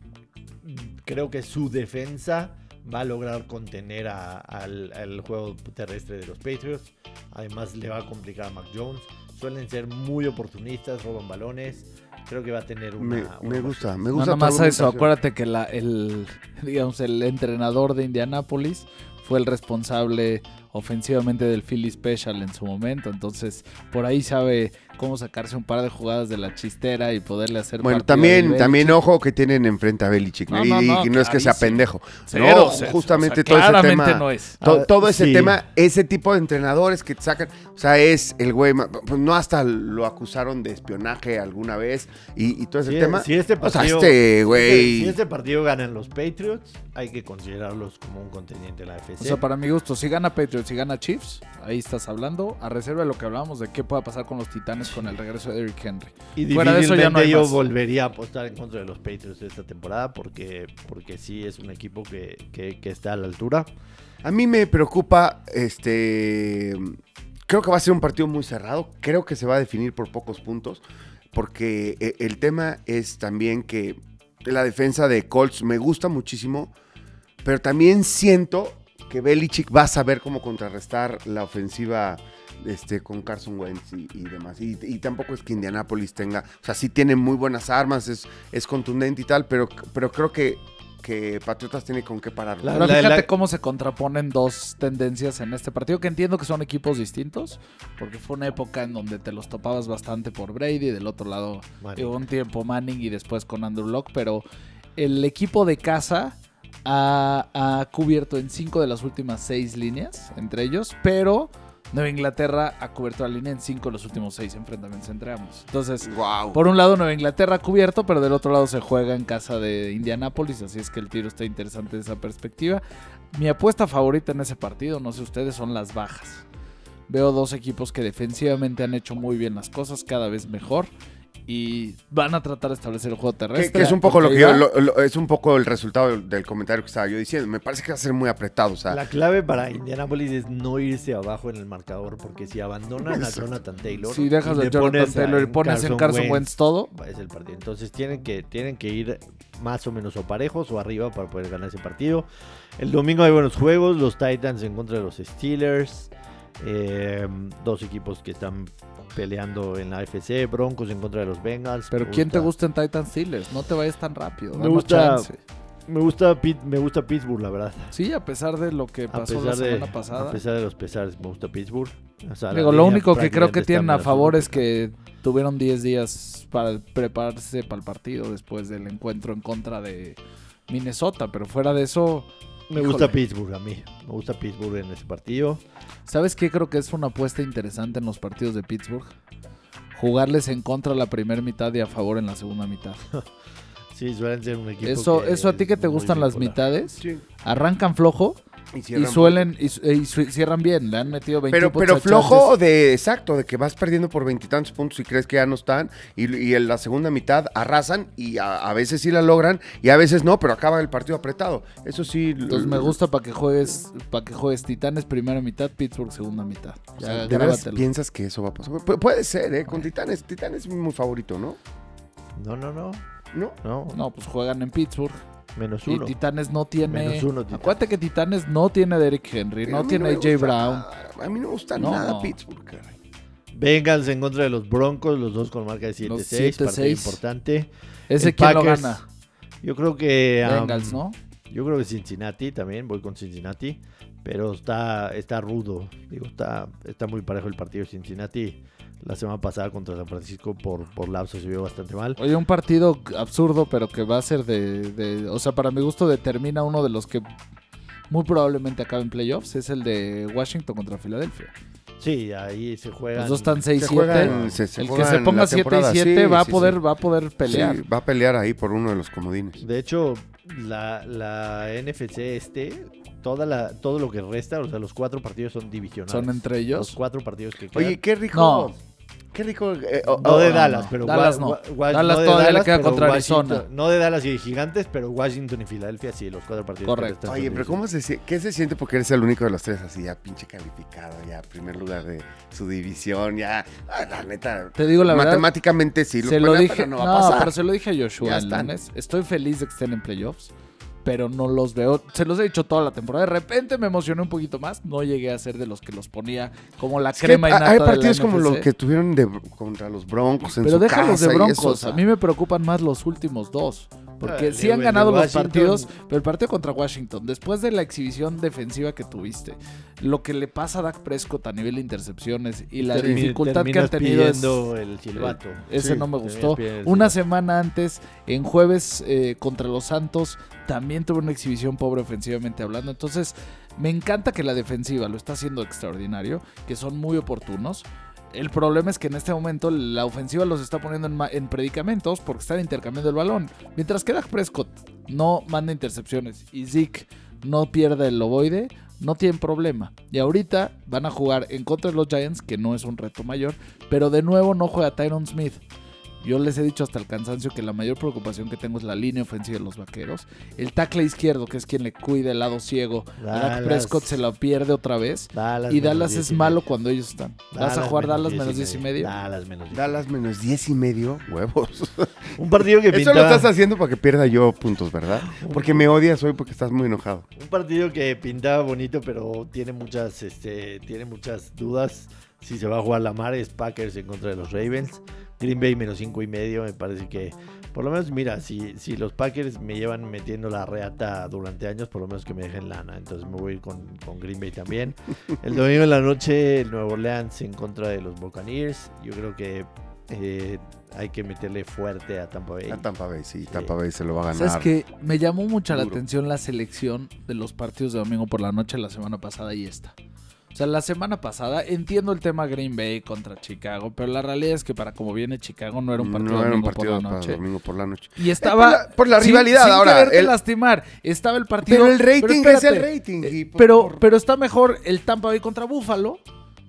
B: creo que su defensa va a lograr contener a- al, al juego terrestre de los Patriots. Además, le va a complicar a Mac Jones. Suelen ser muy oportunistas, roban balones. Creo que va a tener una.
A: Me,
B: una
A: me gusta, me gusta.
C: Nada más eso, acuérdate que la, el, digamos, el entrenador de Indianapolis fue el responsable ofensivamente del Philly Special en su momento, entonces por ahí sabe cómo sacarse un par de jugadas de la chistera y poderle hacer
A: Bueno,
C: partido
A: también, también ojo que tienen enfrente a Belichick.
C: No,
A: y,
C: no,
A: y
C: no,
A: no es que sea pendejo.
C: Cero,
A: no,
C: cero,
A: justamente
C: o sea,
A: todo ese tema.
C: no es.
A: to-
B: Ah,
A: todo ese
B: sí.
A: tema, ese tipo de entrenadores que te sacan, o sea, es el güey, pues no hasta lo acusaron de espionaje alguna vez y, y todo ese tema.
B: si este
A: o sea,
B: partido,
A: este
B: si
A: güey.
B: este partido ganan los Patriots, hay que considerarlos como un contendiente de la FC.
C: O sea, para mi gusto, si gana Patriots, si gana Chiefs, ahí estás hablando, a reserva de lo que hablábamos de qué pueda pasar con los Titanes con el regreso de Eric Henry.
B: Y
C: Fuera de eso ya no hay
B: yo
C: más.
B: volvería a apostar en contra de los Patriots esta temporada porque, porque sí es un equipo que, que- que está a la altura.
A: A mí me preocupa, este, creo que va a ser un partido muy cerrado, creo que se va a definir por pocos puntos, porque eh, el tema es también que la defensa de Colts me gusta muchísimo, pero también siento que Belichick va a saber cómo contrarrestar la ofensiva este, con Carson Wentz y, y demás. Y, y tampoco es que Indianapolis tenga, o sea, sí tiene muy buenas armas, es, es contundente y tal, pero, pero creo que, que Patriotas tiene con qué parar.
B: La-
C: Pero
B: la-
C: fíjate
B: la-
C: cómo se contraponen dos tendencias en este partido, que entiendo que son equipos distintos, porque fue una época en donde te los topabas bastante por Brady, del otro lado
B: Manning.
C: Digo, un tiempo Manning y después con Andrew Locke, pero el equipo de casa ha, ha cubierto en cinco de las últimas seis líneas entre ellos, pero Nueva Inglaterra ha cubierto la línea en cinco de los últimos seis enfrentamientos entre ambos. Entonces,
A: Wow.
C: por un lado Nueva Inglaterra ha cubierto, pero del otro lado se juega en casa de Indianápolis, así es que el tiro está interesante desde esa perspectiva. Mi apuesta favorita en ese partido, no sé ustedes, son las bajas. Veo dos equipos que defensivamente han hecho muy bien las cosas, cada vez mejor. Y van a tratar de establecer el juego
A: Que,
C: terrestre.
A: que es un poco lo que yo, lo- lo- es un poco el resultado del, comentario que estaba yo diciendo. Me parece que va a ser muy apretado. O sea,
B: La clave para Indianapolis es no irse abajo en el marcador porque si abandonan a. Jonathan Taylor,
C: Si dejas
B: y
C: a
B: le
C: Jonathan Taylor y pones en Carson Wentz todo,
B: es el partido. Entonces tienen que, tienen que ir más o menos o parejos o arriba para poder ganar ese partido. El domingo hay buenos juegos, los Titans en contra de los Steelers, eh, dos equipos que están peleando en la AFC, Broncos en contra de los Bengals.
C: pero
B: Me
C: ¿quién te gusta en Titan Steelers? No te vayas tan rápido.
B: Me gusta-. Me gusta, me gusta Pittsburgh, la verdad.
C: Sí, a pesar de lo que pasó la
B: de,
C: semana pasada.
B: a pesar de los pesares, me gusta Pittsburgh. O sea,
C: Digo, lo único que creo que tienen a favor es que tuvieron 10 días para prepararse para el partido después del encuentro en contra de Minnesota, pero fuera de eso,
B: Me gusta
C: Híjole.
B: Pittsburgh a mí. Me gusta Pittsburgh en ese partido.
C: ¿sabes qué? Creo que es una apuesta interesante en los partidos de Pittsburgh. Jugarles en contra la primera mitad y a favor en la segunda mitad.
B: Sí, suelen ser un equipo.
C: Eso,
B: que
C: eso a ti que te gustan las mitades,
A: sí.
C: arrancan flojo,
A: Y
C: Y
A: cierran
C: suelen, y, su- cierran bien, le han metido 20
A: Pero, pero flojo
C: chances.
A: de, exacto, de que vas perdiendo por veintitantos puntos y crees que ya no están. Y, y en la segunda mitad arrasan y a, a veces sí la logran y a veces no, pero acaba el partido apretado. Eso sí.
C: Entonces me gusta para que juegues, para que juegues Titanes primera mitad, Pittsburgh segunda mitad.
A: O sea, ¿De
C: grábatelo.
A: piensas que eso va a pasar? Pu- puede ser, ¿eh? Con Titanes. Titanes es mi favorito, ¿no?
B: No, no, no.
A: ¿No?
B: No,
C: No, pues juegan en Pittsburgh.
B: Menos
C: Y
B: uno.
C: Titanes no tiene.
B: Menos uno, Titanes.
C: Acuérdate que Titanes no tiene Derrick Henry,
A: Pero a
C: no tiene AJ
A: gusta
C: Brown.
A: nada. A mí no me gusta
C: No,
A: nada
C: no.
A: Pittsburgh, caray.
B: Bengals en contra de los Broncos, los dos con marca de 7-6,
C: Los
B: partido
C: 7-6.
B: importante.
C: Ese
B: El
C: quién lo gana.
B: Yo creo que... um,
C: Bengals, ¿no?
B: Yo creo que Cincinnati también, voy con Cincinnati, pero está, está rudo, digo, está, está muy parejo el partido de Cincinnati. La semana pasada contra San Francisco por, por lapso se vio bastante mal.
C: Oye, un partido absurdo, pero que va a ser de, de- O sea, para mi gusto determina uno de los que muy probablemente acabe en playoffs. Es el de Washington contra Filadelfia.
B: Sí, ahí se juegan.
C: Los dos están
A: Se
C: 6-7.
A: juegan- se- se
C: el que se ponga
A: la
C: 7 y
A: temporada.
C: 7
A: Sí,
C: va, a
A: sí,
C: poder,
A: sí.
C: va a poder pelear.
A: Sí, va a pelear ahí por uno de los comodines.
B: De hecho, la, la NFC este, toda la, todo lo que resta, o sea, los cuatro partidos son divisionales.
C: Son entre ellos.
B: Los cuatro partidos que quedan.
A: Oye, qué rico.
C: No.
A: Qué rico. eh, oh,
B: no de Dallas,
C: no.
B: pero
C: Dallas no. Dallas
B: de
C: todavía le queda contra
B: Washington-
C: Arizona.
B: No de Dallas y Gigantes, pero Washington y Filadelfia sí, los cuatro partidos.
C: Correcto.
A: Oye, pero ¿cómo se, qué se siente porque eres el único de los tres así ya pinche calificado, ya primer lugar de su división, ya, ah, la neta,
C: Te digo la verdad.
A: matemáticamente sí,
C: se
A: lo,
C: dije.
A: pero
C: No,
A: no va a pasar.
C: pero se lo dije a Joshua
A: Ya están.
C: lunes. Estoy feliz de que estén en playoffs. Pero no los veo. Se los he dicho toda la temporada. De repente me emocioné un poquito más. No llegué a ser de los que los ponía como la
A: Es
C: crema y nata
A: hay
C: de la
A: partidos como los que tuvieron de, contra los Broncos en
C: Pero
A: su
C: déjalos de Broncos.
A: eso, o sea,
C: A mí me preocupan más los últimos dos. Porque sí han ganado los
B: Washington.
C: partidos, pero el partido contra Washington, después de la exhibición defensiva que tuviste, lo que le pasa a Dak Prescott a nivel de intercepciones y la dificultad que han tenido es,
B: el silbato.
C: ese
A: Sí,
C: no me gustó. Una semana antes, en jueves eh, contra los Santos, también tuvo una exhibición pobre ofensivamente hablando. Entonces, me encanta que la defensiva lo está haciendo extraordinario, que son muy oportunos. El problema es que en este momento la ofensiva los está poniendo en, predicamentos porque están intercambiando el balón. Mientras que Dak Prescott no manda intercepciones y Zeke no pierde el loboide, no tienen problema. Y ahorita van a jugar en contra de los Giants, que no es un reto mayor, pero de nuevo no juega Tyron Smith. Yo les he dicho hasta el cansancio que la mayor preocupación que tengo es la línea ofensiva de los vaqueros. El tackle izquierdo, que es quien le cuida el lado ciego. Dak. Prescott se lo pierde otra vez.
B: Dallas
C: Y Dallas
B: 10
C: es
B: y
C: malo
B: medio.
C: cuando ellos están. ¿Vas a jugar Dallas menos 10 y medio?
B: Dallas menos 10.
A: Dallas menos 10 y medio, huevos.
B: Un partido que
A: Eso lo
B: pintaba,
A: estás haciendo para que pierda yo puntos, ¿verdad? Porque me odias hoy porque estás muy enojado.
B: un partido que pintaba bonito, pero tiene muchas, este, tiene muchas dudas. Si se va a jugar la mar es Packers en contra de los Ravens. Green Bay menos 5 y medio, me parece que por lo menos, mira, si, si los Packers me llevan metiendo la reata durante años, por lo menos que me dejen lana. Entonces me voy a ir con, con Green Bay también. El domingo en la noche, el Nuevo Orleans en contra de los Buccaneers. Yo creo que eh, hay que meterle fuerte a Tampa Bay.
A: A Tampa Bay, sí, Tampa Bay se lo va a ganar.
C: ¿Sabes que Me llamó mucho la
A: Duro.
C: atención la selección de los partidos de domingo por la noche la semana pasada y esta. O sea, la semana pasada entiendo el tema Green Bay contra Chicago, pero la realidad es que para como viene Chicago no era un partido,
A: no era un
C: domingo
A: partido
C: por la
A: para
C: noche.
A: domingo por la noche.
C: Y
A: Eh,
C: estaba
A: por la, por la
C: sin-
A: rivalidad
C: sin
A: ahora. el-
C: lastimar, estaba el partido.
A: pero el rating es el rating.
C: eh,
A: y por-
C: pero,
A: por-
C: pero está mejor el Tampa Bay contra Buffalo,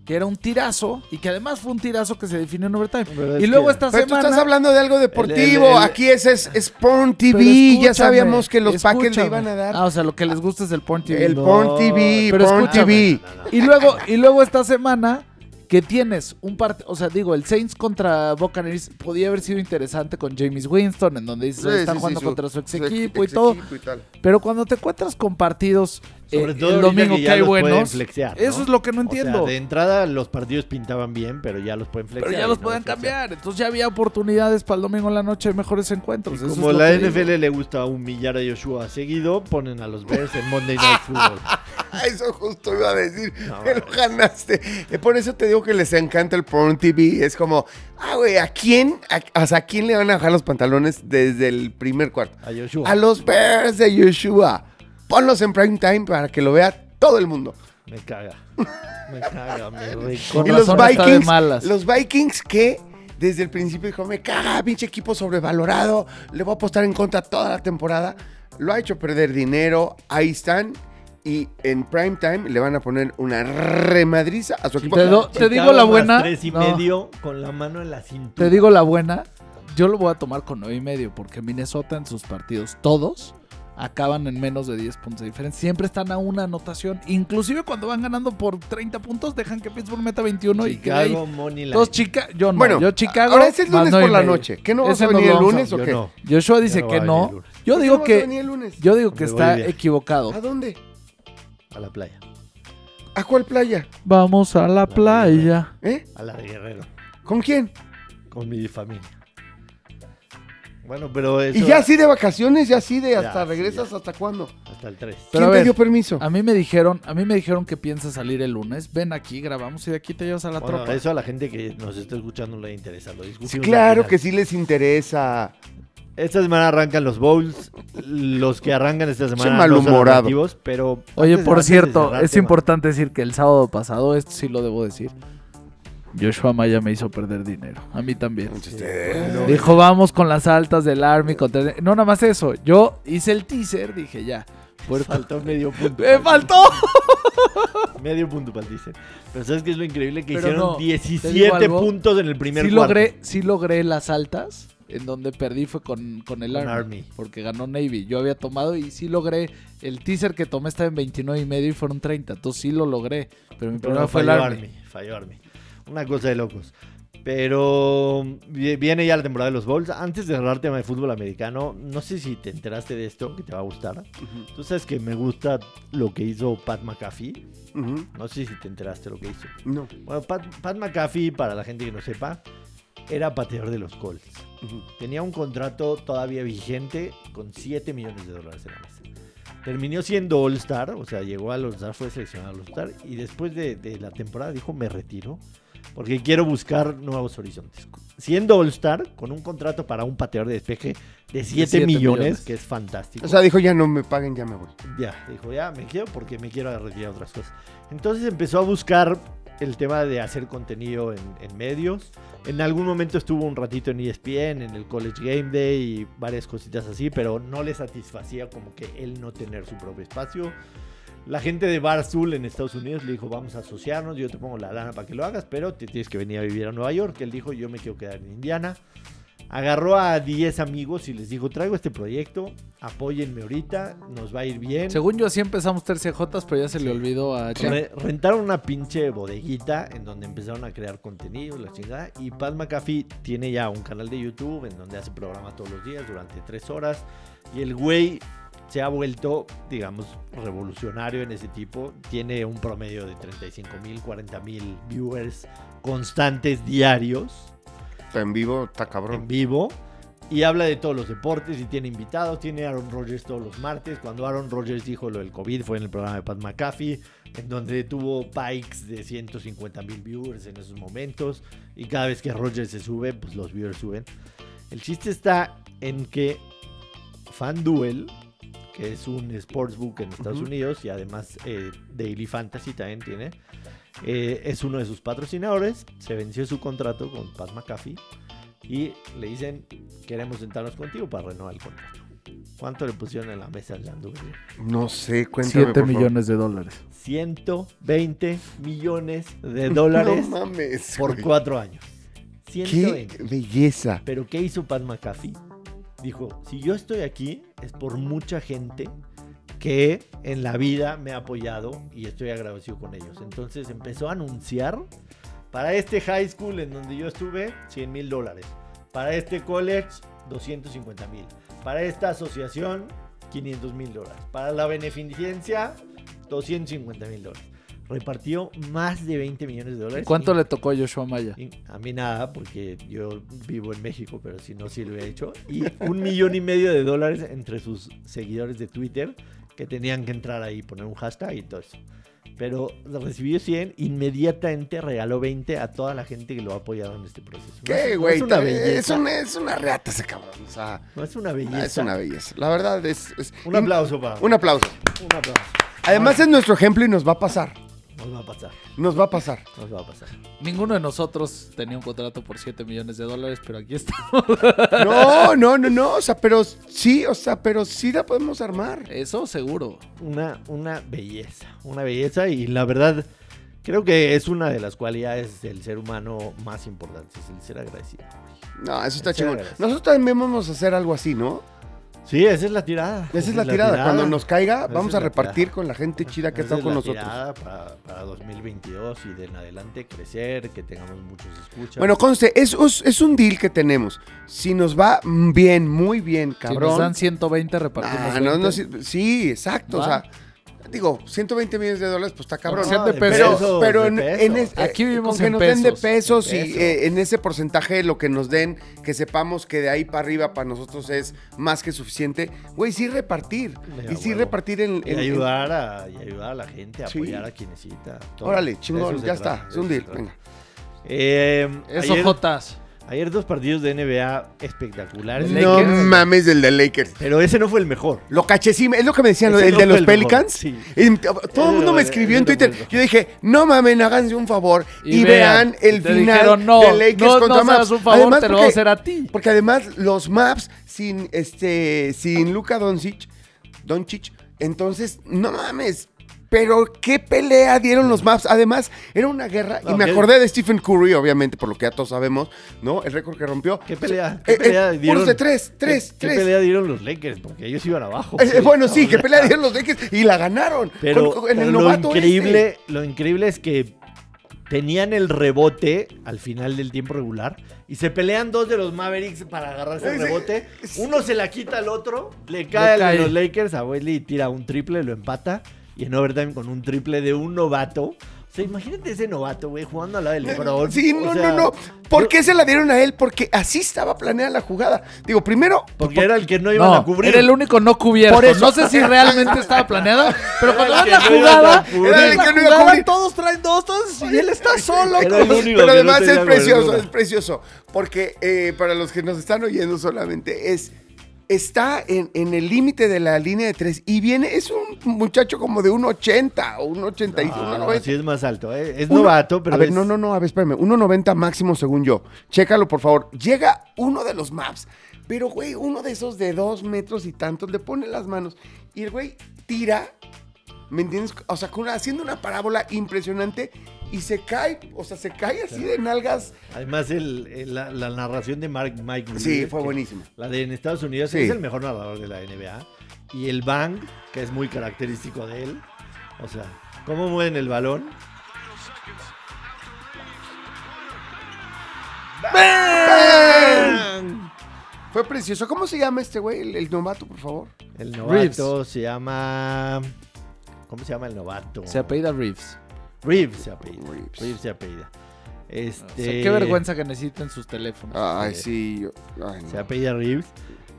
C: que era un tirazo y que además fue un tirazo que se definió en overtime.
B: Pero
C: Y
B: es
C: luego
B: que-
C: esta
A: Pero tú
C: semana
A: estás hablando de algo deportivo.
B: El- el- el-
A: Aquí es, es, es Porn TV. Ya sabíamos que los Packers le iban a dar.
C: Ah, o sea, lo que les gusta es el porn TV.
A: el
B: no,
A: Porn TV,
C: pero
A: Porn
C: escúchame.
A: TV.
B: No, no, no.
C: Y luego, y luego esta semana que tienes un partido, o sea, digo, el Saints contra Buccaneers podía haber sido interesante con James Winston, en donde dices,
A: Sí,
C: están
A: sí,
C: jugando
A: sí, su-
C: contra su ex
A: su
C: equipo y todo.
A: equipo y tal.
C: Pero cuando te encuentras con partidos
B: Sobre todo
C: el domingo que,
B: ya
C: hay
B: los
C: buenos,
B: flexear, ¿no?
C: eso es lo que no
B: O
C: entiendo.
B: sea, de entrada los partidos pintaban bien, pero ya los pueden flexear.
C: pero ya los
B: no
C: pueden cambiar. Entonces ya había oportunidades para el domingo en la noche de mejores encuentros. Eso
B: como la
C: digo.
B: NFL le gusta humillar a Joshua seguido, ponen a los Bears en Monday Night Football.
A: Eso justo iba a decir.
B: No,
A: que lo ganaste. Eh, Por eso te digo que les encanta el Porn TV. Es como, ah, güey, ¿a quién? A, o sea, ¿a quién le van a bajar los pantalones desde el primer cuarto?
B: A Joshua.
A: A los Bears de Yoshua. Ponlos en prime time para que lo vea todo el mundo.
B: Me caga. Me caga, me
C: Con
A: y los Vikings,
C: malas.
A: los Vikings que desde el principio dijo, me caga, pinche equipo sobrevalorado, le voy a apostar en contra toda la temporada. Lo ha hecho perder dinero, ahí están. y en prime time le van a poner una remadriza a su equipo.
C: Te do- te digo la buena.
B: Tres y
C: No.
B: medio con la mano en la cintura.
C: Te digo la buena. Yo lo voy a tomar con 9 y medio porque Minnesota en sus partidos, todos, acaban en menos de 10 puntos de diferencia. Siempre están a una anotación. Inclusive cuando van ganando por 30 puntos, dejan que Pittsburgh meta 21 y que. Dos Chica, yo no,
A: Bueno,
C: yo Chicago.
A: ahora ese es
C: más
A: lunes por la noche. ¿Qué no vas a venir el
C: a-
A: lunes o qué?
B: no.
C: Joshua dice
B: no
C: que no.
B: el.
C: Yo
A: ¿Por qué
C: digo que
A: el lunes?
C: yo digo que está equivocado.
A: ¿A dónde?
B: A la playa.
A: ¿A cuál playa?
C: Vamos a la playa.
A: ¿Eh?
B: A la de Guerrero.
A: ¿Con quién?
B: Con mi familia. Bueno, pero eso.
A: Y ya así de vacaciones, ya así de
B: Ya,
A: hasta
B: sí,
A: regresas hasta cuándo.
B: Hasta el 3.
C: Pero
A: ¿Quién te
C: ver,
A: dio permiso?
C: A mí me dijeron, a mí me dijeron que piensa salir el lunes. Ven aquí, grabamos y de aquí te llevas a la
B: Bueno,
C: tropa.
B: eso a la gente que nos está escuchando le interesa. Lo
A: Sí,
B: discutimos
A: claro que sí les interesa.
B: Esta semana arrancan los bowls. Los que arrancan esta semana no son
A: malhumorado.
B: atractivos, pero
C: Oye,
B: antes-
C: por
B: antes de
C: cierto,
B: cerrar
C: es
B: tema,
C: importante decir que el sábado pasado, esto sí lo debo decir, Joshua Maya me hizo perder dinero. A mí también. Dijo, vamos con las altas del Army. Contra... No, nada más eso. Yo hice el teaser, dije, ya. Puerto...
B: Faltó medio punto.
C: ¡Me faltó!
B: Medio punto para el teaser. Pero ¿sabes qué es lo increíble? Que
C: Pero
B: hicieron
C: no, te digo
B: 17
C: algo.
B: puntos en el primer
C: Sí
B: cuarto.
C: logré, sí logré las altas. En donde perdí fue con, con el Army,
B: Army.
C: Porque ganó Navy. Yo había tomado y sí logré. El teaser que tomé estaba en 29 y medio y fueron 30. Entonces sí lo logré. Pero mi
B: Pero
C: problema fue el
B: falló
C: Army.
B: Falló Army. Una cosa de locos. Pero vi- viene ya la temporada de los Bowls. Antes de cerrar tema de fútbol americano, no sé si te enteraste de esto, que te va a gustar. Tú sabes que me gusta lo que hizo Pat McAfee. No sé si te enteraste de lo que hizo.
A: No.
B: Bueno, Pat, Pat McAfee, para la gente que no sepa, era pateador de los Colts. Tenía un contrato todavía vigente con 7 millones de dólares en la mesa. Terminó siendo All-Star, o sea, llegó al All-Star, fue seleccionado al All-Star y después de, de la temporada dijo, me retiro porque quiero buscar nuevos horizontes. Siendo All-Star, con un contrato para un pateador de despeje de 7
C: siete
B: millones,
C: millones.
B: que es fantástico.
A: O sea, dijo, ya no me paguen, ya me voy.
B: Ya, dijo, ya me quiero porque me quiero retirar otras cosas. Entonces empezó a buscar el tema de hacer contenido en, en medios. En algún momento estuvo un ratito en ESPN, en el College Game Day y varias cositas así, pero no le satisfacía como que él no tener su propio espacio. La gente de Barstool en Estados Unidos le dijo, vamos a asociarnos, yo te pongo la lana para que lo hagas, pero te tienes que venir a vivir a Nueva York. Él dijo, yo me quiero quedar en Indiana. Agarró a 10 amigos y les dijo, traigo este proyecto, apóyenme ahorita, nos va a ir bien.
C: Según yo, sí empezamos tercejotas, pero ya se le olvidó a.
B: Re- rentaron una pinche bodeguita en donde empezaron a crear contenido, la chingada. Y Pat McAfee tiene ya un canal de YouTube en donde hace programa todos los días durante tres horas. Y el güey se ha vuelto, digamos, revolucionario en ese tipo. Tiene un promedio de 35 mil, 40 mil viewers constantes diarios
A: Está en vivo, está
B: en
A: cabrón.
B: vivo y habla de todos los deportes y tiene invitados. Tiene Aaron Rodgers todos los martes. Cuando Aaron Rodgers dijo lo del COVID fue en el programa de Pat McAfee, en donde tuvo pikes de 150 mil viewers en esos momentos. Y cada vez que Rodgers se sube, pues los viewers suben. El chiste está en que FanDuel, que es un sportsbook en Estados. Unidos y además eh, Daily Fantasy también tiene, eh, es uno de sus patrocinadores. Se venció su contrato con Pat McAfee y le dicen, queremos sentarnos contigo para renovar el contrato. ¿Cuánto le pusieron en la mesa al Landu?
A: No sé, cuéntame.
C: 7
A: por favor.
C: millones de dólares.
B: 120 millones de dólares
A: No mames.
B: por
A: güey.
B: cuatro años.
A: Qué
B: 120.
A: belleza.
B: Pero ¿qué hizo Pat McAfee? Dijo, si yo estoy aquí es por mucha gente que en la vida me ha apoyado y estoy agradecido con ellos. Entonces empezó a anunciar para este high school en donde yo estuve 100 mil dólares. Para este college 250 mil. Para esta asociación 500 mil dólares. Para la beneficencia 250 mil dólares. Repartió más de 20 millones de dólares.
C: ¿Cuánto
B: Y-
C: le tocó a Joshua Maya?
B: y A mí nada, porque yo vivo en México, pero si no, sí lo he hecho. Y un millón y medio de dólares entre sus seguidores de Twitter que tenían que entrar ahí, poner un hashtag y todo eso. Pero recibió 100, inmediatamente regaló 20 a toda la gente que lo ha apoyado en este proceso. No
A: ¿Qué,
B: es- no
A: güey?
B: es una
A: Es
B: belleza.
A: una, es una reata ese cabrón. O sea,
B: No es una belleza.
A: es una belleza. La verdad es. es-
B: Un aplauso para
A: Un aplauso.
B: Un aplauso.
A: Además es nuestro ejemplo y nos va a pasar.
B: Nos va a pasar.
A: Nos va a pasar.
B: Nos va a pasar.
C: Ninguno de nosotros tenía un contrato por 7 millones de dólares, pero aquí está.
A: No, no, no, no. O sea, pero sí, o sea, pero sí la podemos armar.
C: Eso seguro.
B: Una, una belleza. Una belleza y la verdad. Creo que es una de las cualidades del ser humano más importantes, el ser agradecido.
A: No, eso está chingón. Nosotros también vamos a hacer algo así, ¿no?
B: Sí, esa es la tirada.
A: Esa es la tirada. Cuando nos caiga,
B: Esa
A: vamos a repartir
B: tirada.
A: con la gente chida que ha
B: Esa
A: estado
B: es
A: con
B: la
A: nosotros.
B: tirada Para, para 2022 y de en adelante crecer, que tengamos muchos escuchas.
A: Bueno, conste, es, un deal que tenemos. Si nos va bien, muy bien,
C: Si nos
A: cabrón.
C: dan 120, repartimos.
A: Ah, no,
C: 20.
A: no, sí, sí, exacto. O sea, digo, 120 millones de dólares, pues está cabrón.
B: No,
C: de
A: Pero,
C: pesos,
A: pero
B: de
A: en,
B: pesos.
A: en es-
C: Aquí
A: eh,
C: vivimos
A: con que
C: en
A: nos den de
C: pesos,
A: pesos
B: de
A: y
B: pesos.
A: eh, en ese porcentaje lo que nos den, que sepamos que de ahí para arriba para nosotros es más que suficiente. Güey, sí repartir. Y sí
B: huevo.
A: repartir en...
B: Y
A: en-
B: ayudar, a, y ayudar a la gente,
A: Sí.
B: apoyar a quien necesita. todo.
A: Órale, chingón, ya está. Es un deal. Venga.
B: Eh,
C: Eso,
B: ayer,
C: Jotas.
B: Ayer dos partidos de NBA espectaculares.
A: No
C: Lakers.
A: mames el de Lakers.
B: Pero ese no fue el mejor.
A: Lo caché, sí, es lo que me decían,
B: Ese
A: el
B: no
A: de
B: fue
A: los
B: el mejor,
A: Pelicans.
B: sí.
A: Y todo el mundo me escribió en
B: Ese no fue
A: Twitter.
B: el mejor.
A: Yo dije, no mames, háganse un favor y,
C: Y
A: vean, el
C: te
A: final
C: dijeron, no,
A: de Lakers
C: no,
A: contra
C: no
A: Maps.
C: hagas un favor, te lo vamos a hacer a ti.
A: Porque además los Maps sin este sin Luka Doncic, Doncic, entonces no mames. Pero qué pelea dieron los Maps. Además, era una guerra. y me acordé de Stephen Curry, obviamente, por lo que ya todos sabemos, ¿no? El récord que rompió.
B: ¿Qué pelea?
A: Eh,
B: ¿Qué
A: eh,
B: pelea
A: puros
B: dieron?
A: de tres, tres,
B: ¿Qué,
A: tres.
B: ¿Qué pelea dieron los Lakers? Porque ellos iban abajo.
A: Eh, bueno, sí,
B: sea,
A: pelea dieron los Lakers y la ganaron.
B: Pero,
A: Con- con- en
B: pero
A: el
B: lo
A: novato
B: increíble,
A: este.
B: lo increíble es que tenían el rebote al final del tiempo regular y se pelean dos de los Mavericks para agarrarse el rebote. Uno se la quita al otro, le cae al
C: cae.
B: de los Lakers, a Wesley tira un triple, lo empata y en overtime con un triple de un novato. O sea, imagínate ese novato, güey, jugando al lado del LeBron.
A: Sí,
B: O
A: no,
B: sea,
A: no, no. ¿Por
B: yo-
A: qué se la dieron a él? Porque así estaba planeada la jugada. Digo, primero,
B: Porque era el que no iban
C: No,
B: a cubrir.
C: era el único no cubierto.
A: Por eso.
C: No sé si realmente estaba planeado, pero cuando ven la
B: a
C: jugada.
A: Era el
C: la
A: que no iba a cubrir.
C: todos traen dos, todos, y él está solo.
B: Era el
C: como-
B: único
A: pero
B: no
A: además es precioso, es precioso. Porque eh, para los que nos están oyendo solamente, es. Está en, en el límite de la línea de tres y viene, es un muchacho como de un 80 o un 85,
B: Ah,
A: un
B: no,
A: 90.
B: sí es más alto. ¿eh? Es
A: Uno-
B: novato, pero
A: A ver,
B: es-
A: no, no, no, a ver, espérame. 1.90 máximo según yo. Chécalo, por favor. Llega uno de los maps, pero, güey, uno de esos de dos metros y tantos, le pone las manos y el güey tira, ¿me entiendes? O sea, con una- haciendo una parábola impresionante y se cae, o sea, se cae así de nalgas.
B: Además, el, el- la, la narración de Mark, Mike
A: Sí, fue buenísima.
B: La de en Estados Unidos
A: Sí.
B: es el mejor narrador de la NBA. Y el bang, que es muy característico de él. O sea, cómo mueven el balón. ¡Bang!
A: Fue precioso. ¿Cómo se llama este güey, el, el novato, por favor?
B: El novato se llama. ¿Cómo se llama el novato?
C: Se apellida Reeves.
B: Reeves se apellida.
A: Reeves.
B: Reeves se apellida. Este,
C: O sea, qué vergüenza que necesiten sus teléfonos.
A: Ay,
B: Sí.
A: sí. yo- ay, no.
B: Se apellida Reeves.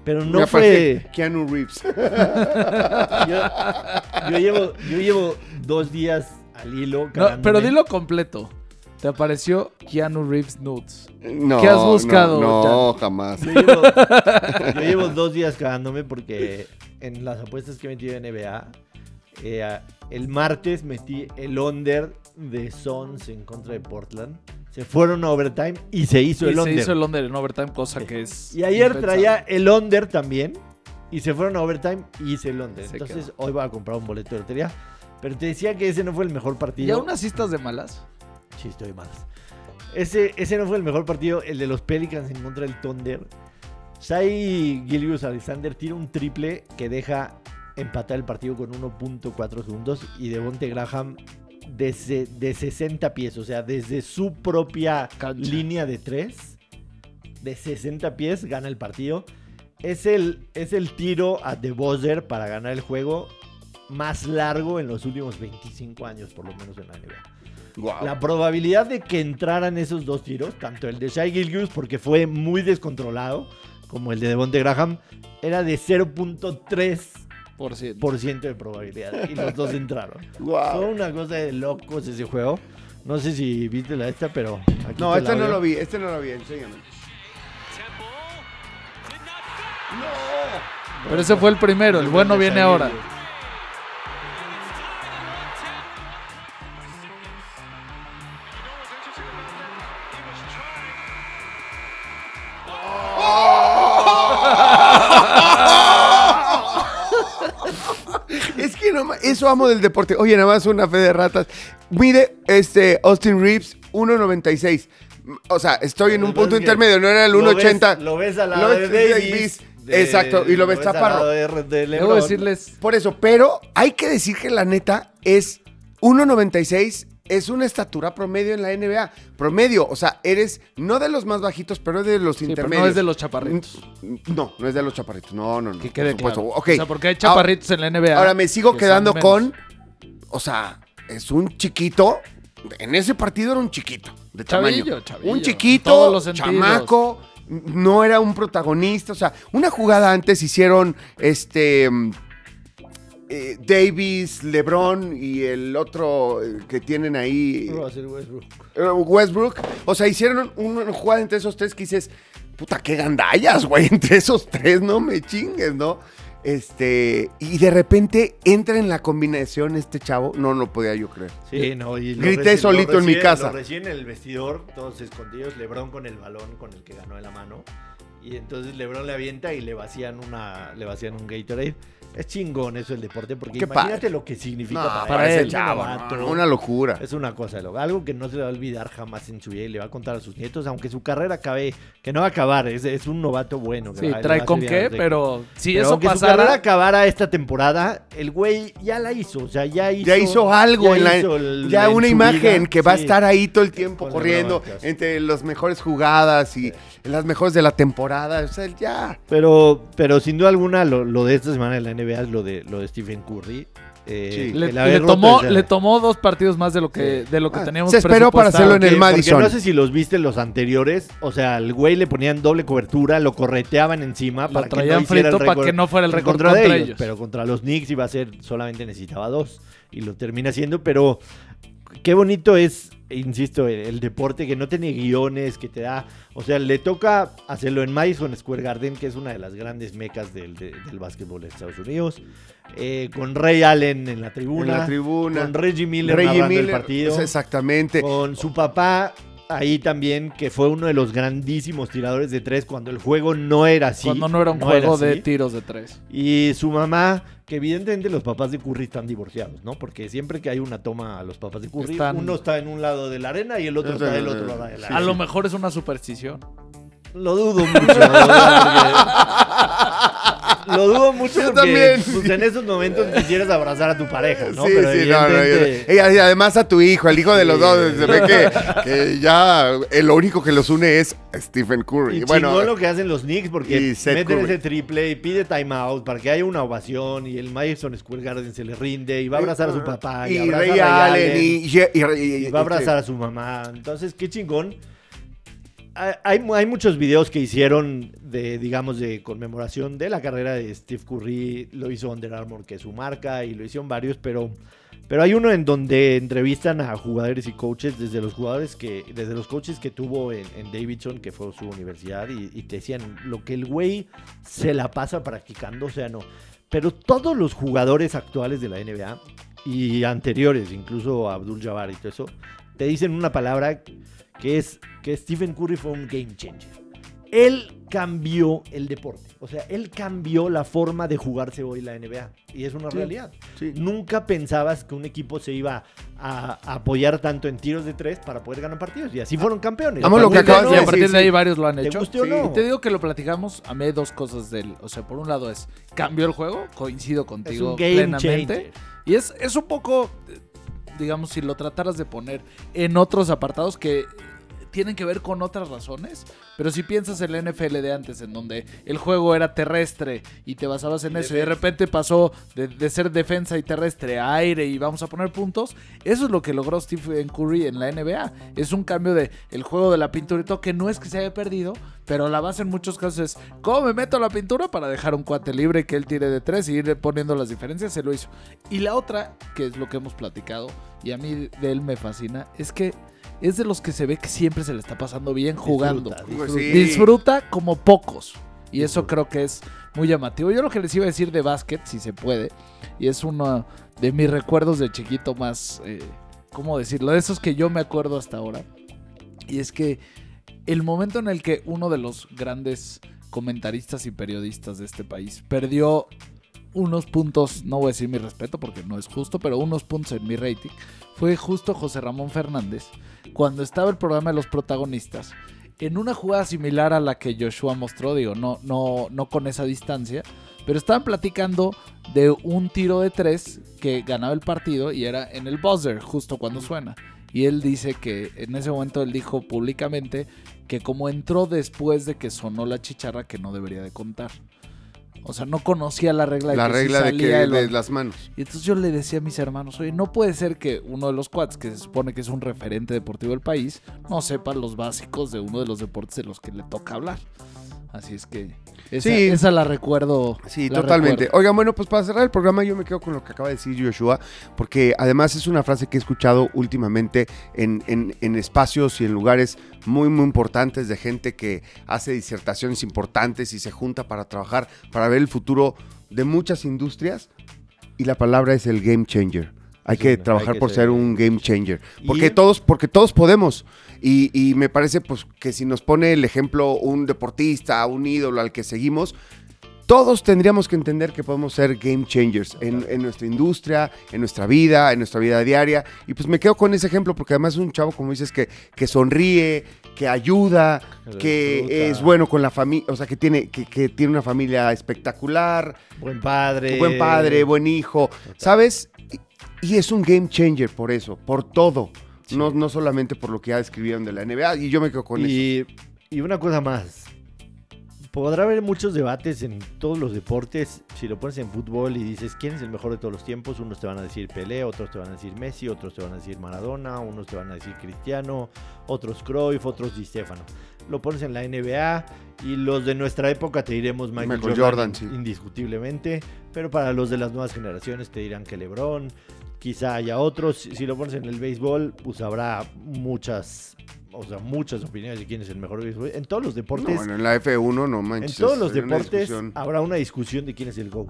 B: Pero no fue.
A: Keanu Reeves.
B: Yo, yo llevo, yo llevo dos días al hilo.
C: No, pero dilo completo. Te apareció Keanu Reeves Nudes.
A: No,
C: ¿Qué has buscado,
A: No, jamás.
B: Yo llevo, yo llevo dos días cagándome porque en las apuestas que he metido en NBA, eh, el martes metí el under de Suns en contra de Portland. Se fueron a overtime y se hizo
C: Y
B: el
C: se
B: under.
C: hizo el under en overtime, cosa que es.
B: Y ayer
C: impensable.
B: traía el under también. Y se fueron a overtime y hice el under.
C: Se
B: Entonces
C: quedó.
B: hoy voy a comprar un boleto de lotería. Pero te decía que ese no fue el mejor partido.
C: ¿Y aún así estás de malas?
B: Sí, estoy mal. Ese, ese no fue el mejor partido, el de los Pelicans en contra del Thunder. Shai Gilgius Alexander tira un triple que deja empatar el partido con 1.4 segundos y Devonte Graham desde de 60 pies, o sea, desde su propia
C: Cancha.
B: línea de 3, de 60 pies, gana el partido. Es el, es el tiro a The Buzzer para ganar el juego más largo en los últimos 25 años, por lo menos en la NBA. La probabilidad de que entraran esos dos tiros, tanto el de Shai Gilgeous porque fue muy descontrolado, como el de Devonte Graham, era de 0.3%
C: Por ciento.
B: de probabilidad. Y los dos entraron.
A: Guau.
B: Fue una cosa de locos ese juego. No sé si viste la esta, pero aquí
A: No,
B: te
A: este
B: la
A: no lo vi, este no lo vi, enséñame.
C: Pero ese fue el primero, el bueno viene ahora.
A: Eso amo del deporte. Oye, nada más una fe de ratas. Mide este Austin Reeves 1.96. O sea, estoy en un
B: Lo
A: punto intermedio, no era el
B: Lo ves-
A: 1.80.
B: Lo ves al
A: Lo
B: lado
A: ves
B: de Davis. De-
A: Exacto, y lo ves chaparro.
B: de, de
C: Debo decirles,
A: Por eso, pero hay que decir que la neta es 1.96 es una estatura promedio en la NBA. Promedio, o sea, eres no de los más bajitos, pero de los
C: sí, pero
A: intermedios.
C: no es de los chaparritos.
A: No, no es de los chaparritos. No, no, no.
C: Que
A: por
C: quede
A: supuesto.
C: claro. O sea, porque hay chaparritos en la NBA.
A: Ahora me sigo
C: que
A: quedando con. O sea, es un chiquito. En ese partido era un chiquito. De
C: Chavillo,
A: tamaño.
C: chavillo,
A: Un chiquito, chamaco. No era un protagonista. O sea, una jugada antes hicieron este. Eh, Davis, LeBron y el otro eh, que tienen ahí.
B: Russell Westbrook.
A: Eh, Westbrook. O sea, hicieron un- una jugada entre esos tres que dices, puta, qué gandallas, güey, entre esos tres, no me chingues, ¿no? Este, y de repente entra en la combinación este chavo, no lo podía yo creer.
B: Sí, no, y lo
A: Grité solito
B: lo
A: en mi casa.
B: Lo recién en el vestidor, todos escondidos, Lebron con el balón con el que ganó en la mano. Y entonces Lebron le avienta y le vacían una, le vacían un Gatorade. Es chingón eso el deporte, porque
A: Qué
B: imagínate
A: padre.
B: lo que significa
A: No,
B: para,
C: para
B: ese
C: él.
B: chavo.
A: una locura.
B: Es una cosa, algo que no se le va a olvidar jamás en su vida y le va a contar a sus nietos, aunque su carrera acabe, que no va a acabar, es, es un novato bueno. que
C: Sí,
B: va-
C: trae con qué, pero si
B: Pero
C: eso
B: aunque su carrera
C: pasara...
B: acabara esta temporada, el güey ya la hizo, o sea, ya hizo...
A: Ya hizo algo,
B: ya
A: en la-
B: hizo el-
A: ya
B: en
A: una imagen
B: vida,
A: que va a estar ahí todo el tiempo
B: Con
A: corriendo entre las mejores jugadas y las mejores de la temporada. O sea, ya.
B: Pero, pero sin duda alguna, lo, lo de esta semana en la NBA es lo de, lo de Stephen Curry. eh,
A: Sí.
C: Le, tomó, le tomó dos partidos más de lo que, de lo que
A: Ah,
C: teníamos
A: se esperó para hacerlo en el
B: porque
A: Madison.
B: no sé si los viste los anteriores. O sea, al güey le ponían doble cobertura, lo correteaban encima
C: Lo
B: para que no
C: frito para
B: récord
C: que no fuera el récord
B: contra ellos.
C: ellos.
B: Pero contra los Knicks iba a ser, solamente necesitaba dos. Y lo termina haciendo, pero qué bonito es, insisto, el, el deporte que no tiene guiones, que te da. O sea, le toca hacerlo en Madison Square Garden, que es una de las grandes mecas del, de- del básquetbol de Estados Unidos. eh, con Ray Allen en la tribuna.
A: En la tribuna.
B: Con Reggie Miller
A: Reggie
B: narrando el
A: Miller,
B: partido.
A: exactamente.
B: Con su papá ahí también, que fue uno de los grandísimos tiradores de tres cuando el juego no era así.
C: Cuando no era un juego de tiros de tres.
B: Y su mamá, que evidentemente los papás de Curry están divorciados, ¿no? Porque siempre que hay una toma a los papás de Curry,
C: Están-
B: uno está en un lado de la arena y el otro está del otro lado de la
C: A
B: arena.
C: lo mejor es una superstición.
B: Lo dudo mucho. porque- Lo dudo mucho
A: Yo
B: porque
A: también.
B: pues, en esos momentos quisieras abrazar a tu pareja, ¿no?
A: Sí,
B: Pero
A: sí, no, no, yo- y además a tu hijo, el hijo de los
B: Sí.
A: dos, se ve que, que ya lo único que los une es Stephen Curry.
B: Y
A: bueno,
B: lo que hacen los Knicks porque meten
A: Curry.
B: ese triple y pide timeout para que haya una ovación y el Madison Square Garden se le rinde y va a abrazar a su papá y,
A: y
B: abraza a
A: Ray Allen
B: Allen,
A: y, y- y-
B: y va a abrazar a su mamá. Entonces, qué chingón. Hay, muchos videos que hicieron de, digamos, de conmemoración de la carrera de Steve Curry. Lo hizo Under Armour, que es su marca, y lo hicieron varios, pero, pero hay uno en donde entrevistan a jugadores y coaches, desde los jugadores que, desde los coaches que tuvo en, en Davidson, que fue su universidad, y, y te decían lo que el güey se la pasa practicando, o sea, no. Pero todos los jugadores actuales de la NBA y anteriores, incluso Abdul Jabbar y todo eso, te dicen una palabra que es que Stephen Curry fue un game changer. Él cambió el deporte. O sea, él cambió la forma de jugarse hoy la NBA. Y es una
A: Sí,
B: realidad.
A: sí.
B: Nunca pensabas que un equipo se iba a, a apoyar tanto en tiros de tres para poder ganar partidos. Y así fueron campeones.
A: Amo lo que
C: de-
A: acabas de
C: y a partir de ahí
A: sí.
C: varios lo han
B: ¿Te
C: hecho.
B: guste o
A: Sí.
B: no?
C: Y te digo que lo platicamos, a mí hay dos cosas del, o sea, por un lado es, cambió el juego, coincido
B: es
C: contigo
B: un game
C: plenamente.
B: changer.
C: Y es, es un poco, eh, digamos, si lo trataras de poner en otros apartados que tienen que ver con otras razones, pero si piensas en la NFL de antes, en donde el juego era terrestre y te basabas en eso, y de repente pasó de, de ser defensa y terrestre a aire y vamos a poner puntos, eso es lo que logró Stephen Curry en la NBA. Es un cambio de el juego de la pintura y todo, que no es que se haya perdido, pero la base en muchos casos es, ¿cómo me meto la pintura para dejar un cuate libre que él tire de tres y ir poniendo las diferencias? Se lo hizo. Y la otra, que es lo que hemos platicado, y a mí de él me fascina, es que es de los que se ve que siempre se le está pasando bien jugando.
B: Disfruta,
A: Pues
B: disfruta.
A: sí.
C: Disfruta como pocos. Y eso creo que es muy llamativo. Yo lo que les iba a decir de básquet, si se puede, y es uno de mis recuerdos de chiquito más, eh, ¿cómo decirlo? De esos que yo me acuerdo hasta ahora. Y es que el momento en el que uno de los grandes comentaristas y periodistas de este país perdió unos puntos, no voy a decir mi respeto porque no es justo, pero unos puntos en mi rating, fue justo José Ramón Fernández, cuando estaba el programa de los protagonistas, en una jugada similar a la que Joshua mostró, digo, no, no, no con esa distancia, pero estaban platicando de un tiro de tres que ganaba el partido y era en el buzzer, justo cuando suena. Y él dice que en ese momento él dijo públicamente que como entró después de que sonó la chicharra que no debería de contar. O sea, no conocía la regla de
A: La
C: que si
A: regla de que
C: salía el
A: de las manos.
C: Y entonces yo le decía a mis hermanos, oye, no puede ser que uno de los quads, que se supone que es un referente deportivo del país, no sepa los básicos de uno de los deportes de los que le toca hablar. Así es que esa,
A: Sí.
C: esa la recuerdo.
A: Sí,
C: la
A: totalmente.
C: recuerdo.
A: Oigan, bueno, pues para cerrar el programa yo me quedo con lo que acaba de decir Joshua, porque además es una frase que he escuchado últimamente en, en- en espacios y en lugares muy, muy importantes de gente que hace disertaciones importantes y se junta para trabajar, para ver el futuro de muchas industrias. Y la palabra es el game changer. Hay que
B: hay
A: trabajar
B: que
A: por
B: ser
A: ser un game changer. Porque todos, porque todos podemos. Y, y me parece pues que si nos pone el ejemplo un deportista, un ídolo al que seguimos, todos tendríamos que entender que podemos ser game changers en, en nuestra industria, en nuestra vida, en nuestra vida diaria. Y pues me quedo con ese ejemplo porque además es un chavo, como dices, que, que sonríe, que ayuda,
B: Que
A: es bueno con la familia, o sea, que tiene, que, que tiene una familia espectacular,
B: Buen padre.
A: buen padre, buen hijo, ¿sabes? Y, y es un game changer por eso, por todo. No, no solamente por lo que ya describieron de la NBA. Y yo me quedo con eso.
B: Y, y una cosa más. Podrá haber muchos debates en todos los deportes. Si lo pones en fútbol y dices quién es el mejor de todos los tiempos, unos te van a decir Pelé, otros te van a decir Messi, otros te van a decir Maradona, unos te van a decir Cristiano, otros Cruyff, otros Di Stefano. Lo pones en la NBA y los de nuestra época te diremos Michael,
A: Michael
B: Jordan,
A: Jordan, sí.
B: indiscutiblemente, pero para los de las nuevas generaciones te dirán que LeBron, quizá haya otros. Si lo pones en el béisbol, pues habrá muchas, o sea, muchas opiniones de quién es el mejor béisbol. En todos los
A: No,
B: deportes,
A: bueno, en la F1 no
B: en
A: manches.
B: todos los
A: una
B: deportes habrá una discusión de quién es el GOAT.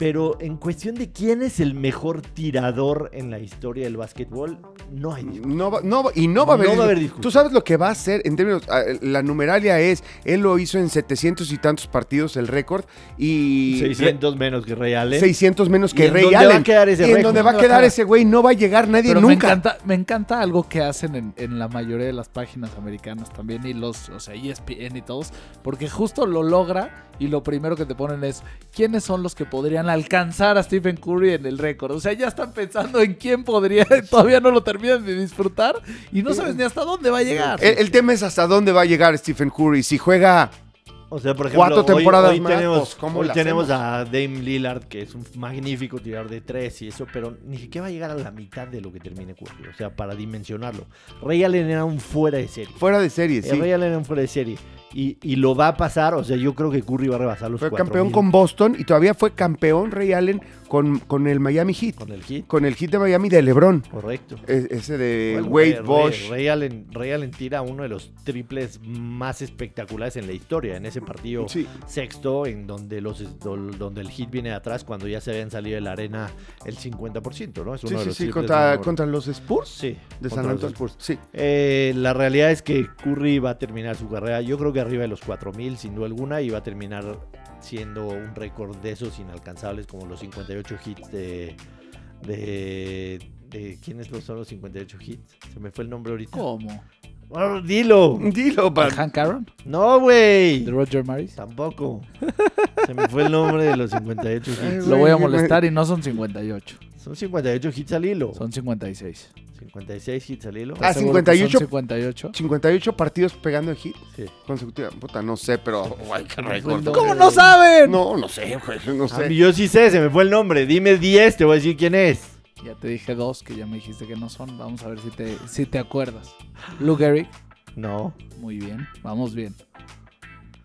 B: Pero en cuestión de quién es el mejor tirador en la historia del básquetbol, no hay discusión.
A: No va- no y no va a haber,
B: No va a haber discusión.
A: Tú sabes lo que va a hacer en términos. ah, La numeralia es. Él lo hizo en 700 y tantos partidos, el récord. Y.
B: 600 menos que Ray Allen.
A: 600 menos
B: ¿Y
A: que
B: en
A: Ray
B: dónde
A: Allen.
B: va a quedar ese
A: y en donde va a quedar ese güey no va a llegar nadie
C: Pero me
A: nunca.
C: encanta, me encanta algo que hacen en, en la mayoría de las páginas americanas también y los, o sea, ESPN y todos, porque justo lo logra y lo primero que te ponen es quiénes son los que podrían alcanzar a Stephen Curry en el récord. O sea, ya están pensando en quién podría, todavía no lo terminan de disfrutar y no sabes ni hasta dónde va a llegar.
A: El, el tema es hasta dónde va a llegar Stephen Curry. Si juega.
B: O sea, por ejemplo,
A: Cuatro temporadas
B: hoy,
A: más,
B: tenemos,
A: pues, ¿cómo
B: hoy tenemos a Dame Lillard, que es un magnífico tirador de tres y eso, pero ni siquiera va a llegar a la mitad de lo que termine Curry. O sea, para dimensionarlo. Ray Allen era un fuera de serie.
A: Fuera de serie,
B: El
A: sí.
B: Ray Allen era un fuera de serie. Y, y lo va a pasar, o sea, yo creo que Curry va a rebasar los
A: Fue
B: 4000
A: campeón con Boston y todavía fue campeón Ray Allen con, con el Miami Heat.
B: con el hit.
A: Con el Heat de Miami de LeBron.
B: Correcto.
A: E- ese de
B: Bueno,
A: Wade
B: Ray-
A: Bosch.
B: Ray, Allen, Ray Allen tira uno de los triples más espectaculares en la historia. En ese partido
A: Sí.
B: sexto, en donde los do- donde el hit viene atrás cuando ya se habían salido de la arena el 50%, ¿no? Es uno
A: Sí,
B: de
A: sí,
B: los
A: sí,
B: triples
A: contra, contra los Spurs
B: Sí,
A: de San Antonio.
B: Spurs.
A: Sí.
B: Eh, la realidad es que Curry va a terminar su carrera, yo creo que arriba de los 4000 sin duda alguna y va a terminar siendo un récord de esos inalcanzables como los 58 hits de de, de ¿quiénes son los 58 hits? Se me fue el nombre ahorita.
C: ¿Cómo?
B: Oh, dilo.
A: Dilo,
C: ¿De
A: para.
C: Hank Aaron?
B: No, güey.
C: ¿De Roger Maris?
B: Tampoco. Se me fue el nombre de los 58
A: Ay,
B: hits.
C: Lo voy a molestar y no son 58,
B: Son 58 hits al hilo.
C: son 56.
B: 56 hits al hilo.
A: Ah,
C: ¿Estás seguro que
A: 58?
C: Son 58.
A: 58 partidos pegando en hit
B: Sí.
A: consecutiva. Puta, no sé, pero. Guay, qué récord.
C: ¿Cómo no saben?
A: No, no sé, güey, no
B: A
A: sé.
B: mí yo sí sé, se me fue el nombre. Dime 10, te voy a decir quién es.
C: Ya te dije dos que ya me dijiste que no son. Vamos a ver si te, si te acuerdas. Lou Gehrig.
B: No.
C: Muy bien, vamos bien.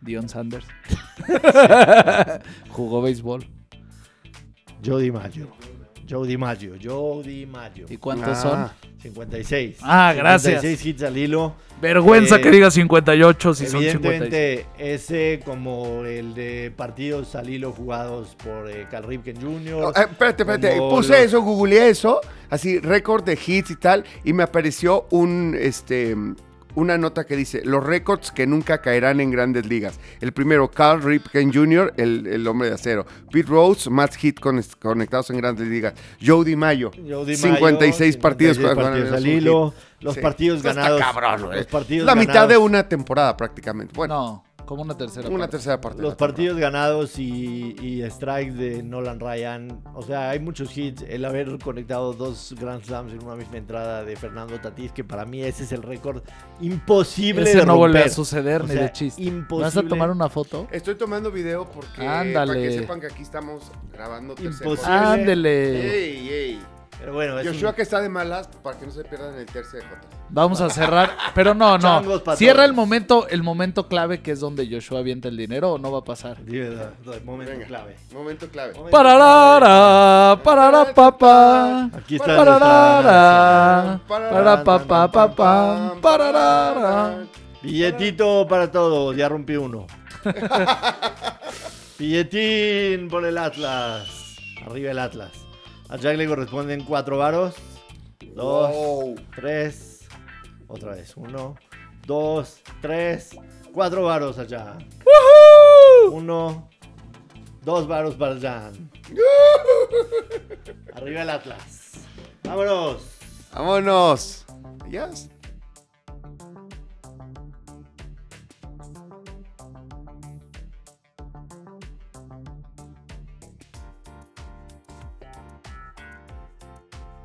C: Dion Sanders. Jugó béisbol.
B: Joe DiMaggio. Joe DiMaggio. Joe DiMaggio.
C: ¿Y cuántos
A: Ah,
C: son?
B: 56.
C: Ah, gracias.
B: 56 hits al hilo.
C: Vergüenza
B: Eh,
C: que diga 58 si son 56.
B: Evidentemente, ese como el de partidos al hilo jugados por eh, Cal Ripken Jr.
A: Eh, espérate, espérate. Puse
B: los-
A: eso, googleé eso, así, récord de hits y tal, y me apareció un, este, una nota que dice, los récords que nunca caerán en grandes ligas. El primero, Carl Ripken Jr., el, el hombre de acero. Pete Rose, más hit con- conectados en grandes ligas. Joe DiMaggio,
B: Joe Di
A: 56
B: Mayo,
A: partidos
B: 56
A: con-
B: partidos
A: con-
B: al hilo. Los
A: Sí.
B: partidos
A: Esto está
B: ganados.
A: cabrón, güey.
B: los partidos
A: La mitad
B: ganados-
A: de una temporada prácticamente. Bueno,
C: No, como una tercera
A: una
C: parte.
A: tercera parte.
B: Los
A: la temporada.
B: partidos ganados y, y strikes de Nolan Ryan. O sea, hay muchos hits. El haber conectado dos Grand Slams en una misma entrada de Fernando Tatís, que para mí ese es el récord imposible
C: Ese
B: de
C: no vuelve a
B: romper.
C: suceder
B: O
C: ni
B: sea,
C: de chiste.
B: imposible.
C: ¿Vas a tomar una foto?
A: Estoy tomando video porque
C: Ándale.
A: para que sepan que aquí estamos grabando tercer
B: Imposible.
A: J.
C: Ándele.
A: Ey, ey.
B: Pero bueno, es
A: Joshua
B: un-
A: que está de malas para que no se pierdan el tercer J.
C: Vamos a cerrar, pero no, no. Cierra el momento, el momento clave que es donde Joshua avienta el dinero o no va a pasar.
B: Dime, da- da- momento
A: Venga.
B: clave.
A: Momento clave.
C: Pararara, parara papá.
B: Aquí está
C: Pararara,
B: nuestra
C: para papá papá, pararara.
B: Billetito para todos, ya rompí uno. Billetín por el Atlas. Arriba el Atlas. A Jack le corresponden cuatro varos. Dos,
A: Wow.
B: tres. Otra vez. Uno, dos, tres. Cuatro varos allá. Uno, dos varos para Jan. Arriba el Atlas. Vámonos.
A: Vámonos. Yes.